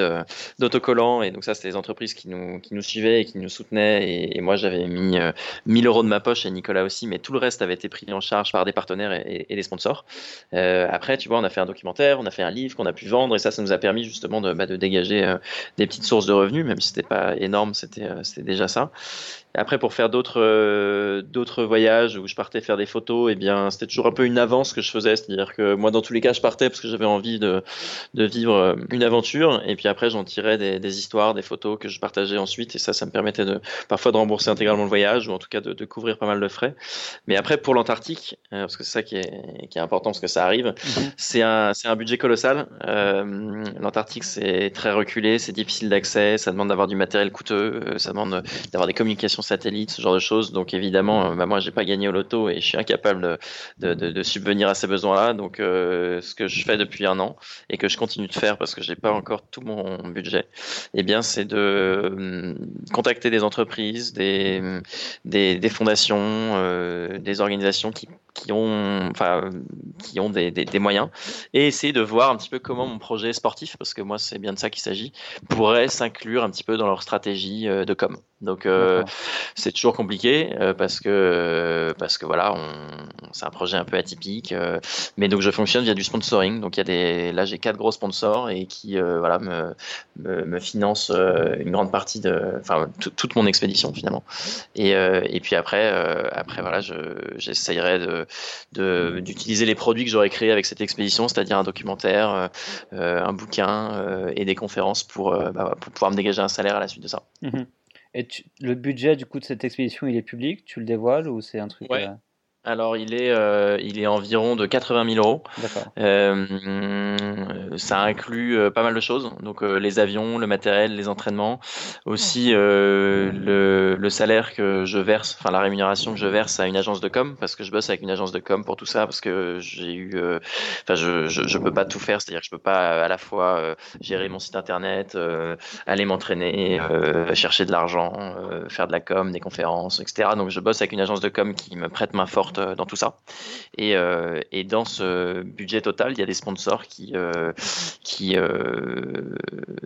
d'autocollants et donc ça, c'était des entreprises qui nous qui nous suivaient et qui nous soutenaient. Et, moi, j'avais mis 1000 euros de ma poche et Nicolas aussi, mais tout le reste avait été pris en charge par des partenaires et, des sponsors. après, tu vois, on a fait un documentaire, on a fait un livre qu'on a pu vendre et ça, ça nous a permis justement de, bah, de dégager des petites sources de revenus, même si c'était pas énorme, c'était euh, c'était déjà ça. Après, pour faire d'autres euh, d'autres voyages où je partais faire des photos, et eh bien, c'était toujours un peu une avance que je faisais, c'est-à-dire que moi, dans tous les cas, je partais parce que j'avais envie de, de vivre une aventure, et puis après, j'en tirais des, des, histoires, des photos que je partageais ensuite, et ça, ça me permettait de parfois de rembourser intégralement le voyage, ou en tout cas de, de couvrir pas mal de frais. Mais après, pour l'Antarctique, parce que c'est ça qui est, qui est important, parce que ça arrive, mhm. c'est un, un budget colossal. L'Antarctique, c'est très reculé, c'est difficile d'accès, ça demande d'avoir du matériel coûteux, euh, ça demande d'avoir des communications satellites, ce genre de choses. Donc évidemment, euh, bah, moi j'ai pas gagné au loto et je suis incapable de, subvenir à ces besoins-là. Donc euh, ce que je fais depuis un an et que je continue de faire parce que j'ai pas encore tout mon budget, eh bien c'est de contacter des entreprises, des, fondations, des organisations qui ont, enfin, qui ont des, moyens et essayer de voir un petit peu comment mon projet sportif, parce que moi c'est bien de ça qu'il s'agit, pourrait s'inclure un petit peu dans leur stratégie euh, de com. Donc euh, c'est toujours compliqué euh, parce que parce que voilà, c'est un projet un peu atypique. mais donc je fonctionne via du sponsoring. Donc il y a des là j'ai quatre gros sponsors et qui voilà me, me, me financent une grande partie de enfin toute mon expédition finalement. Et et puis après après voilà je j'essayerai de d'utiliser les produits que j'aurais créés avec cette expédition, c'est-à-dire un documentaire, euh, euh, un bouquin euh, et des conférences pour, bah, pour pouvoir me dégager un salaire à la suite de ça. Mhm. Et le budget du coup de cette expédition, il est public? Tu le dévoiles ou c'est un truc alors, il est, euh, il est environ de 80 000 euros. Euh, ça inclut euh, pas mal de choses. Donc, euh, les avions, le matériel, les entraînements. Aussi, euh, le, le, salaire que je verse, enfin, la rémunération que je verse à une agence de com, parce que je bosse avec une agence de com pour tout ça, parce que j'ai eu. Enfin, je, je, je, peux pas tout faire. C'est-à-dire que je peux pas à la fois gérer mon site internet, aller m'entraîner, chercher de l'argent, faire de la com, des conférences, etc. Donc, je bosse avec une agence de com qui me prête main forte euh, dans tout ça. Et, euh, et, dans ce budget total, il y a des sponsors qui, euh, qui,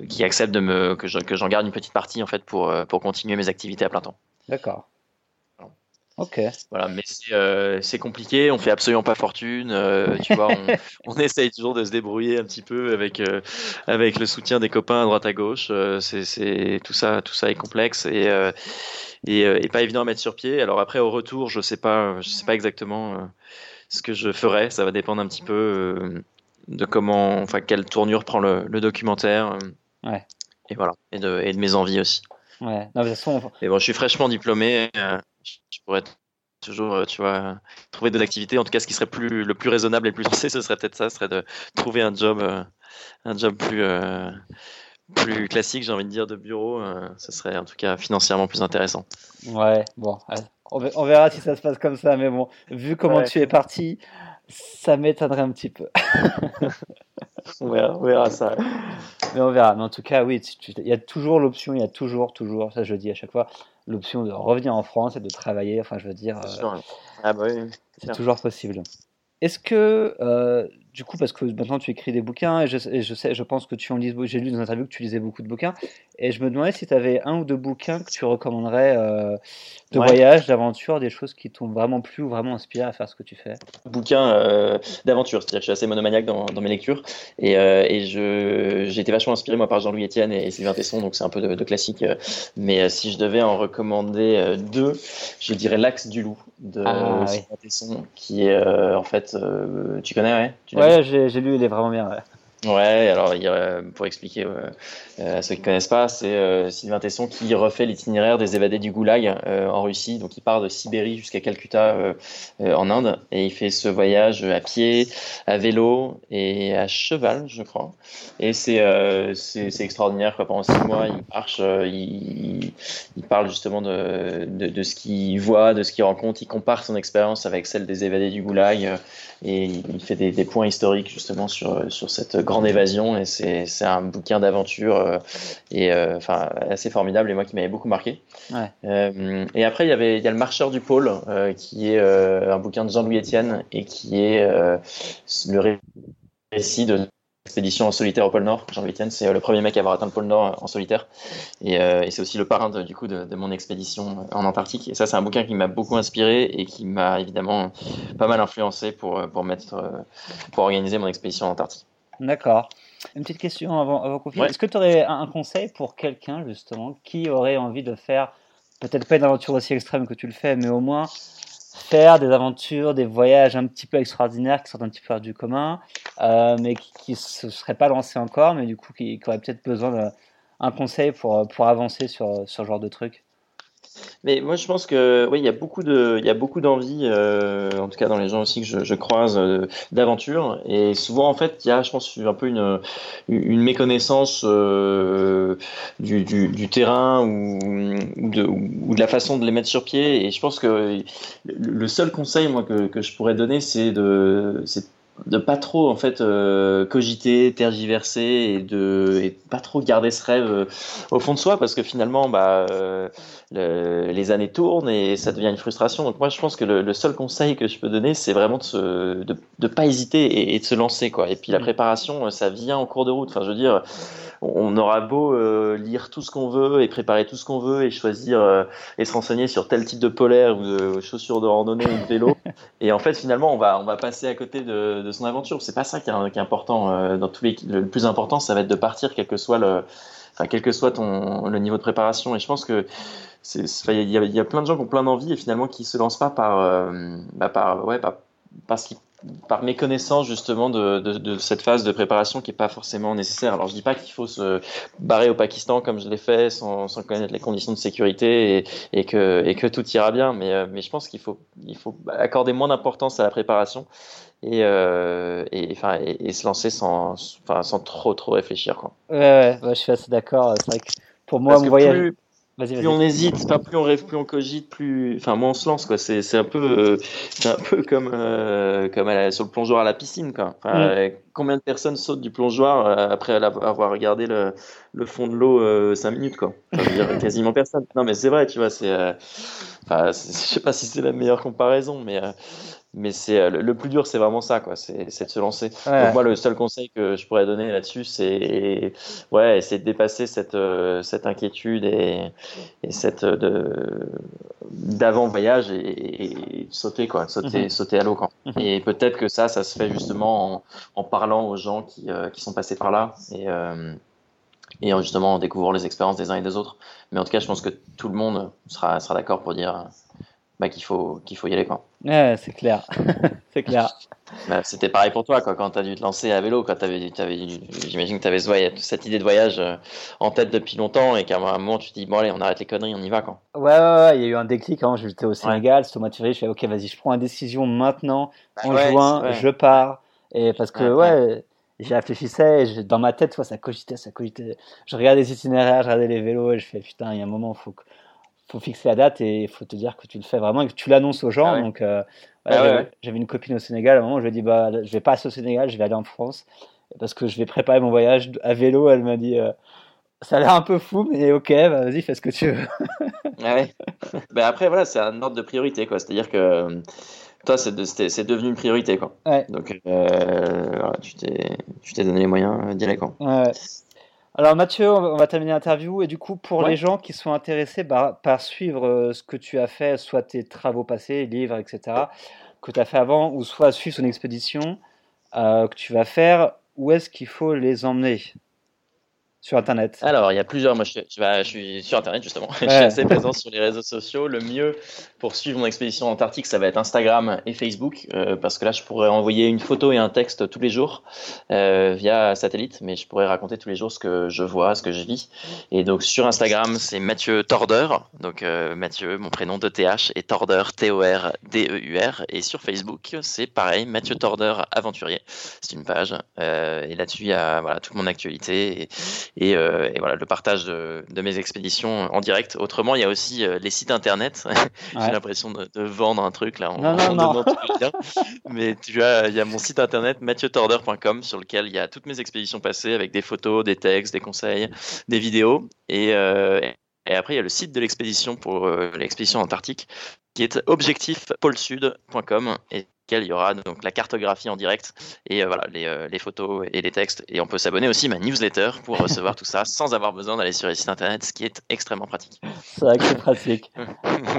qui acceptent de me, que, j'en garde une petite partie en fait pour, pour continuer mes activités à plein temps. D'accord. Ok. Voilà, mais c'est compliqué, on fait absolument pas fortune. tu vois, on, on, essaye toujours de se débrouiller un petit peu avec, avec le soutien des copains à droite à gauche. c'est tout ça, tout ça est complexe et euh, et, pas évident à mettre sur pied. Alors après, au retour, je sais pas, je sais pas exactement euh, ce que je ferai. Ça va dépendre un petit peu euh, de comment, enfin, quelle tournure prend le, documentaire. Ouais. Et voilà, et de, et de mes envies aussi. Ouais. Non, de toute façon, Et bon, je suis fraîchement diplômé. Je pourrais toujours, tu vois, trouver de l'activité. En tout cas, ce qui serait plus, le plus raisonnable et le plus sensé, ce serait peut-être ça, ce serait de trouver un job, un job plus, plus classique, j'ai envie de dire, de bureau, euh, ce serait en tout cas financièrement plus intéressant. Ouais, bon, on verra si ça se passe comme ça, mais bon, vu comment tu es parti, ça m'étonnerait un petit peu. on, verra, ça. Mais on verra. Mais en tout cas, oui, il y a toujours l'option, il y a toujours, toujours, ça je dis à chaque fois, l'option de revenir en France et de travailler. Enfin, je veux dire, euh, ah bah oui, c'est toujours possible. Est-ce que euh, du coup, parce que maintenant tu écris des bouquins, et je, je sais, je pense que tu en lis, j'ai lu dans une interview que tu lisais beaucoup de bouquins, et je me demandais si tu avais un ou deux bouquins que tu recommanderais euh, de voyage, d'aventure, des choses qui t'ont vraiment plu ou vraiment inspiré à faire ce que tu fais. Bouquins euh, d'aventure, c'est-à-dire que je suis assez monomaniaque dans, dans mes lectures, et, euh, et je, j'ai été vachement inspiré moi par Jean-Louis Etienne et Sylvain Tesson, donc c'est un peu de, de classique. Mais si je devais en recommander deux, je dirais L'Axe du Loup de ah, Sylvain Tesson, qui est en fait, tu connais, ouais, tu Ouais, j'ai lu, il est vraiment bien. Ouais, alors pour expliquer euh, à ceux qui connaissent pas, c'est euh, Sylvain Tesson qui refait l'itinéraire des évadés du Goulag euh, en Russie. Donc il part de Sibérie jusqu'à Calcutta en Inde et il fait ce voyage à pied, à vélo et à cheval, je crois. Et c'est extraordinaire quoi. Pendant six mois, il marche, il, parle justement de, de, de ce qu'il voit, de ce qu'il rencontre. Il compare son expérience avec celle des évadés du Goulag et il fait des, des points historiques justement sur sur cette grande évasion et c'est un bouquin d'aventure euh, et euh, enfin assez formidable et moi qui m'avait beaucoup marqué. Euh, et après il y avait il y a le Marcheur du pôle qui est un bouquin de Jean-Louis Etienne et qui est le récit de expédition en solitaire au pôle Nord. Jean-Louis Etienne, c'est le premier mec à avoir atteint le pôle Nord en solitaire. Et, et c'est aussi le parrain de, du coup de, de, mon expédition en Antarctique. Et ça, c'est un bouquin qui m'a beaucoup inspiré et qui m'a évidemment pas mal influencé pour, pour, mettre, pour organiser mon expédition en Antarctique. D'accord. Une petite question avant, avant qu'on finisse. Est-ce que tu aurais un, conseil pour quelqu'un, justement, qui aurait envie de faire, peut-être pas une aventure aussi extrême que tu le fais, mais au moins faire des aventures, des voyages un petit peu extraordinaires qui sortent un petit peu du commun, euh, mais qui ne se seraient pas lancés encore, mais du coup qui, qui auraient peut-être besoin d'un conseil pour, pour avancer sur, sur ce genre de truc? Mais moi, je pense que oui, il y a beaucoup de, il y a beaucoup d'envie, euh, en tout cas dans les gens aussi que je, croise, euh, d'aventure. Et souvent, en fait, il y a, je pense, un peu une, une méconnaissance euh, du, du, terrain ou, de, ou de la façon de les mettre sur pied. Et je pense que le seul conseil, moi, que, je pourrais donner, c'est de, de pas trop en fait euh, cogiter, tergiverser et de et pas trop garder ce rêve euh, au fond de soi parce que finalement bah euh, les années tournent et ça devient une frustration. Donc moi je pense que le, seul conseil que je peux donner c'est vraiment de, se, de, de pas hésiter et, de se lancer quoi. Et puis la mmh. préparation ça vient en cours de route. Enfin je veux dire on aura beau euh, lire tout ce qu'on veut et préparer tout ce qu'on veut et choisir euh, et se renseigner sur tel type de polaire ou de chaussures de randonnée ou de vélo. et en fait, finalement, on va, on va passer à côté de, de son aventure. C'est pas ça qui est, qui est important. Euh, dans tous les, le plus important, ça va être de partir, quel que soit le, enfin, quel que soit ton, le niveau de préparation. Et je pense que il y, a, y a plein de gens qui ont plein d'envie et finalement qui se lancent pas par, bah, par, ouais, par, parce qu'ils par méconnaissance justement de, de, de, cette phase de préparation qui est pas forcément nécessaire. Alors je dis pas qu'il faut se barrer au Pakistan comme je l'ai fait sans, sans, connaître les conditions de sécurité et, et, que, et que tout ira bien, mais, euh, mais je pense qu'il faut, il faut accorder moins d'importance à la préparation et, euh, et, enfin, et, se lancer sans, enfin, sans trop trop réfléchir. Quoi. Ouais, ouais, je suis assez d'accord. C'est vrai que pour moi, mon voyage plus on hésite, plus on rêve, plus on cogite, plus, enfin, moins on se lance, quoi. C'est, c'est un peu, euh, c'est un peu comme, euh, comme sur le plongeoir à la piscine, quoi. Mm. Euh, combien de personnes sautent du plongeoir après avoir regardé le, le fond de l'eau 5 minutes, quoi. Enfin, dire, quasiment personne. Non, mais c'est vrai, tu vois, c'est, enfin, je sais pas si c'est la meilleure comparaison, mais mais c'est euh, le, plus dur c'est vraiment ça quoi. C'est de se lancer. Donc moi le seul conseil que je pourrais donner là-dessus c'est ouais c'est de dépasser cette euh, cette inquiétude et, et cette euh, de d'avant voyage et, sauter quoi. Sauter mhm. sauter à l'eau mhm. et peut-être que ça ça se fait justement en, en parlant aux gens qui qui sont passés par là et et justement en découvrant les expériences des uns et des autres. Mais en tout cas je pense que tout le monde sera sera d'accord pour dire bah, qu'il faut, qu'il faut y aller. Quoi. Ouais, c'est clair. c'est clair. Bah, c'était pareil pour toi quoi, quand tu as dû te lancer à vélo. Quand avais, avais, j'imagine que tu avais cette idée de voyage euh, en tête depuis longtemps et qu'à un moment tu te dis, bon, allez, on arrête les conneries, on y va. Quoi. Ouais, ouais, ouais, il y a eu un déclic. Hein. J'étais au Sénégal, c'était au mois je fais, ok, vas-y, je prends une décision maintenant, bah en juin, je pars. Et parce que, ouais, j'y réfléchissais, dans ma tête, ça cogitait, ça cogitait. Je regardais les itinéraires, je regardais les vélos et je fais, putain, il y a un moment, faut que faut fixer la date et il faut te dire que tu le fais vraiment et que tu l'annonces aux gens. Ah Donc, euh, ah j'avais une copine au Sénégal. À un moment, je lui ai dit, bah, je vais pas au Sénégal, je vais aller en France parce que je vais préparer mon voyage à vélo. Elle m'a dit, euh, ça a l'air un peu fou, mais ok, bah, vas-y, fais ce que tu veux. ben après, voilà, c'est un ordre de priorité, quoi. C'est-à-dire que euh, toi, c'est devenu une priorité, quoi. Donc, voilà, tu t'es donné les moyens d'y aller, quoi. Alors Mathieu, on va terminer l'interview et du coup pour les gens qui sont intéressés par, suivre euh, ce que tu as fait, soit tes travaux passés, livres, etc., que tu as fait avant, ou soit suivre son expédition euh, que tu vas faire, où est-ce qu'il faut les emmener? Sur Internet Alors, il y a plusieurs. Moi, je, je, suis sur Internet, justement. je suis assez présent sur les réseaux sociaux. Le mieux pour suivre mon expédition antarctique, ça va être Instagram et Facebook. Euh, parce que là, je pourrais envoyer une photo et un texte tous les jours euh, via satellite. Mais je pourrais raconter tous les jours ce que je vois, ce que je vis. Et donc, sur Instagram, c'est Mathieu Torder. Donc, euh, Mathieu, mon prénom de TH, et Torder, T-O-R-D-E-U-R. Et sur Facebook, c'est pareil, Mathieu Torder Aventurier. C'est une page. et là-dessus, il y a voilà, toute mon actualité. Et, euh, et, voilà le partage de, mes expéditions en direct. Autrement, il y a aussi euh, les sites internet. J'ai l'impression de, vendre un truc là. non, non, non. Mais tu vois, il y a mon site internet mathieutorder.com sur lequel il y a toutes mes expéditions passées avec des photos, des textes, des conseils, des vidéos. Et, euh, et après, il y a le site de l'expédition pour l'expédition antarctique qui est objectifpolesud.com et il y aura donc la cartographie en direct et euh, voilà les, euh, les, photos et les textes. Et on peut s'abonner aussi à ma newsletter pour recevoir tout ça sans avoir besoin d'aller sur les sites internet, ce qui est extrêmement pratique. C'est vrai que c'est pratique.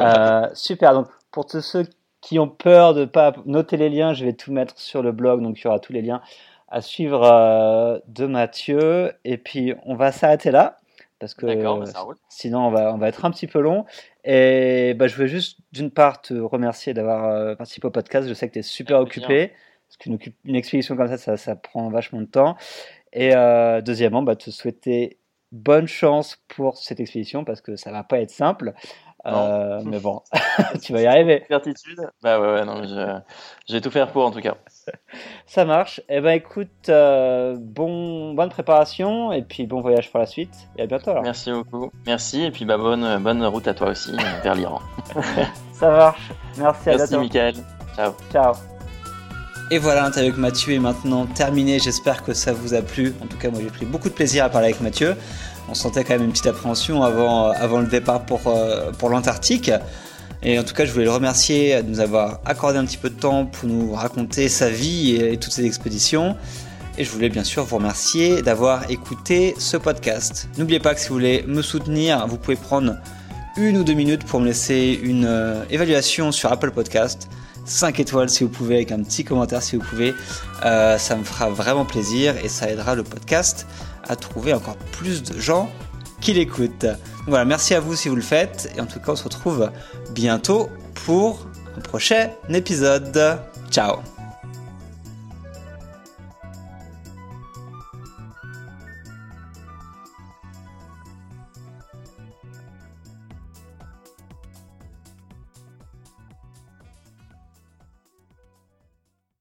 euh, super. Donc pour tous ceux qui ont peur de pas noter les liens, je vais tout mettre sur le blog, donc il y aura tous les liens à suivre euh, de Mathieu. Et puis on va s'arrêter là parce que bah, sinon on va, on va être un petit peu long. Et bah, je veux juste d'une part te remercier d'avoir euh, participé au podcast. Je sais que tu es super occupé, parce qu'une une expédition comme ça, ça, ça, prend vachement de temps. Et euh, deuxièmement, bah, te souhaiter bonne chance pour cette expédition, parce que ça va pas être simple. Euh, mais bon, tu vas y arriver. Certitude Bah ouais, ouais non, je, vais tout faire pour en tout cas. Ça marche. Eh ben écoute, euh, bon, bonne préparation et puis bon voyage pour la suite. Et à bientôt alors. Merci beaucoup. Merci et puis bah, bonne, bonne route à toi aussi euh, vers l'Iran. Ça marche. Merci à Merci Michael. Ciao. Ciao. Et voilà, l'interview avec Mathieu est maintenant terminée. J'espère que ça vous a plu. En tout cas, moi j'ai pris beaucoup de plaisir à parler avec Mathieu on sentait quand même une petite appréhension avant, euh, avant le départ pour, euh, pour l'Antarctique. Et en tout cas, je voulais le remercier de nous avoir accordé un petit peu de temps pour nous raconter sa vie et, toutes ses expéditions. Et je voulais bien sûr vous remercier d'avoir écouté ce podcast. N'oubliez pas que si vous voulez me soutenir, vous pouvez prendre une ou deux minutes pour me laisser une euh, évaluation sur Apple Podcast. 5 étoiles si vous pouvez, avec un petit commentaire si vous pouvez. ça me fera vraiment plaisir et ça aidera le podcast à trouver encore plus de gens qui l'écoutent. Voilà, merci à vous si vous le faites. Et en tout cas, on se retrouve bientôt pour un prochain épisode. Ciao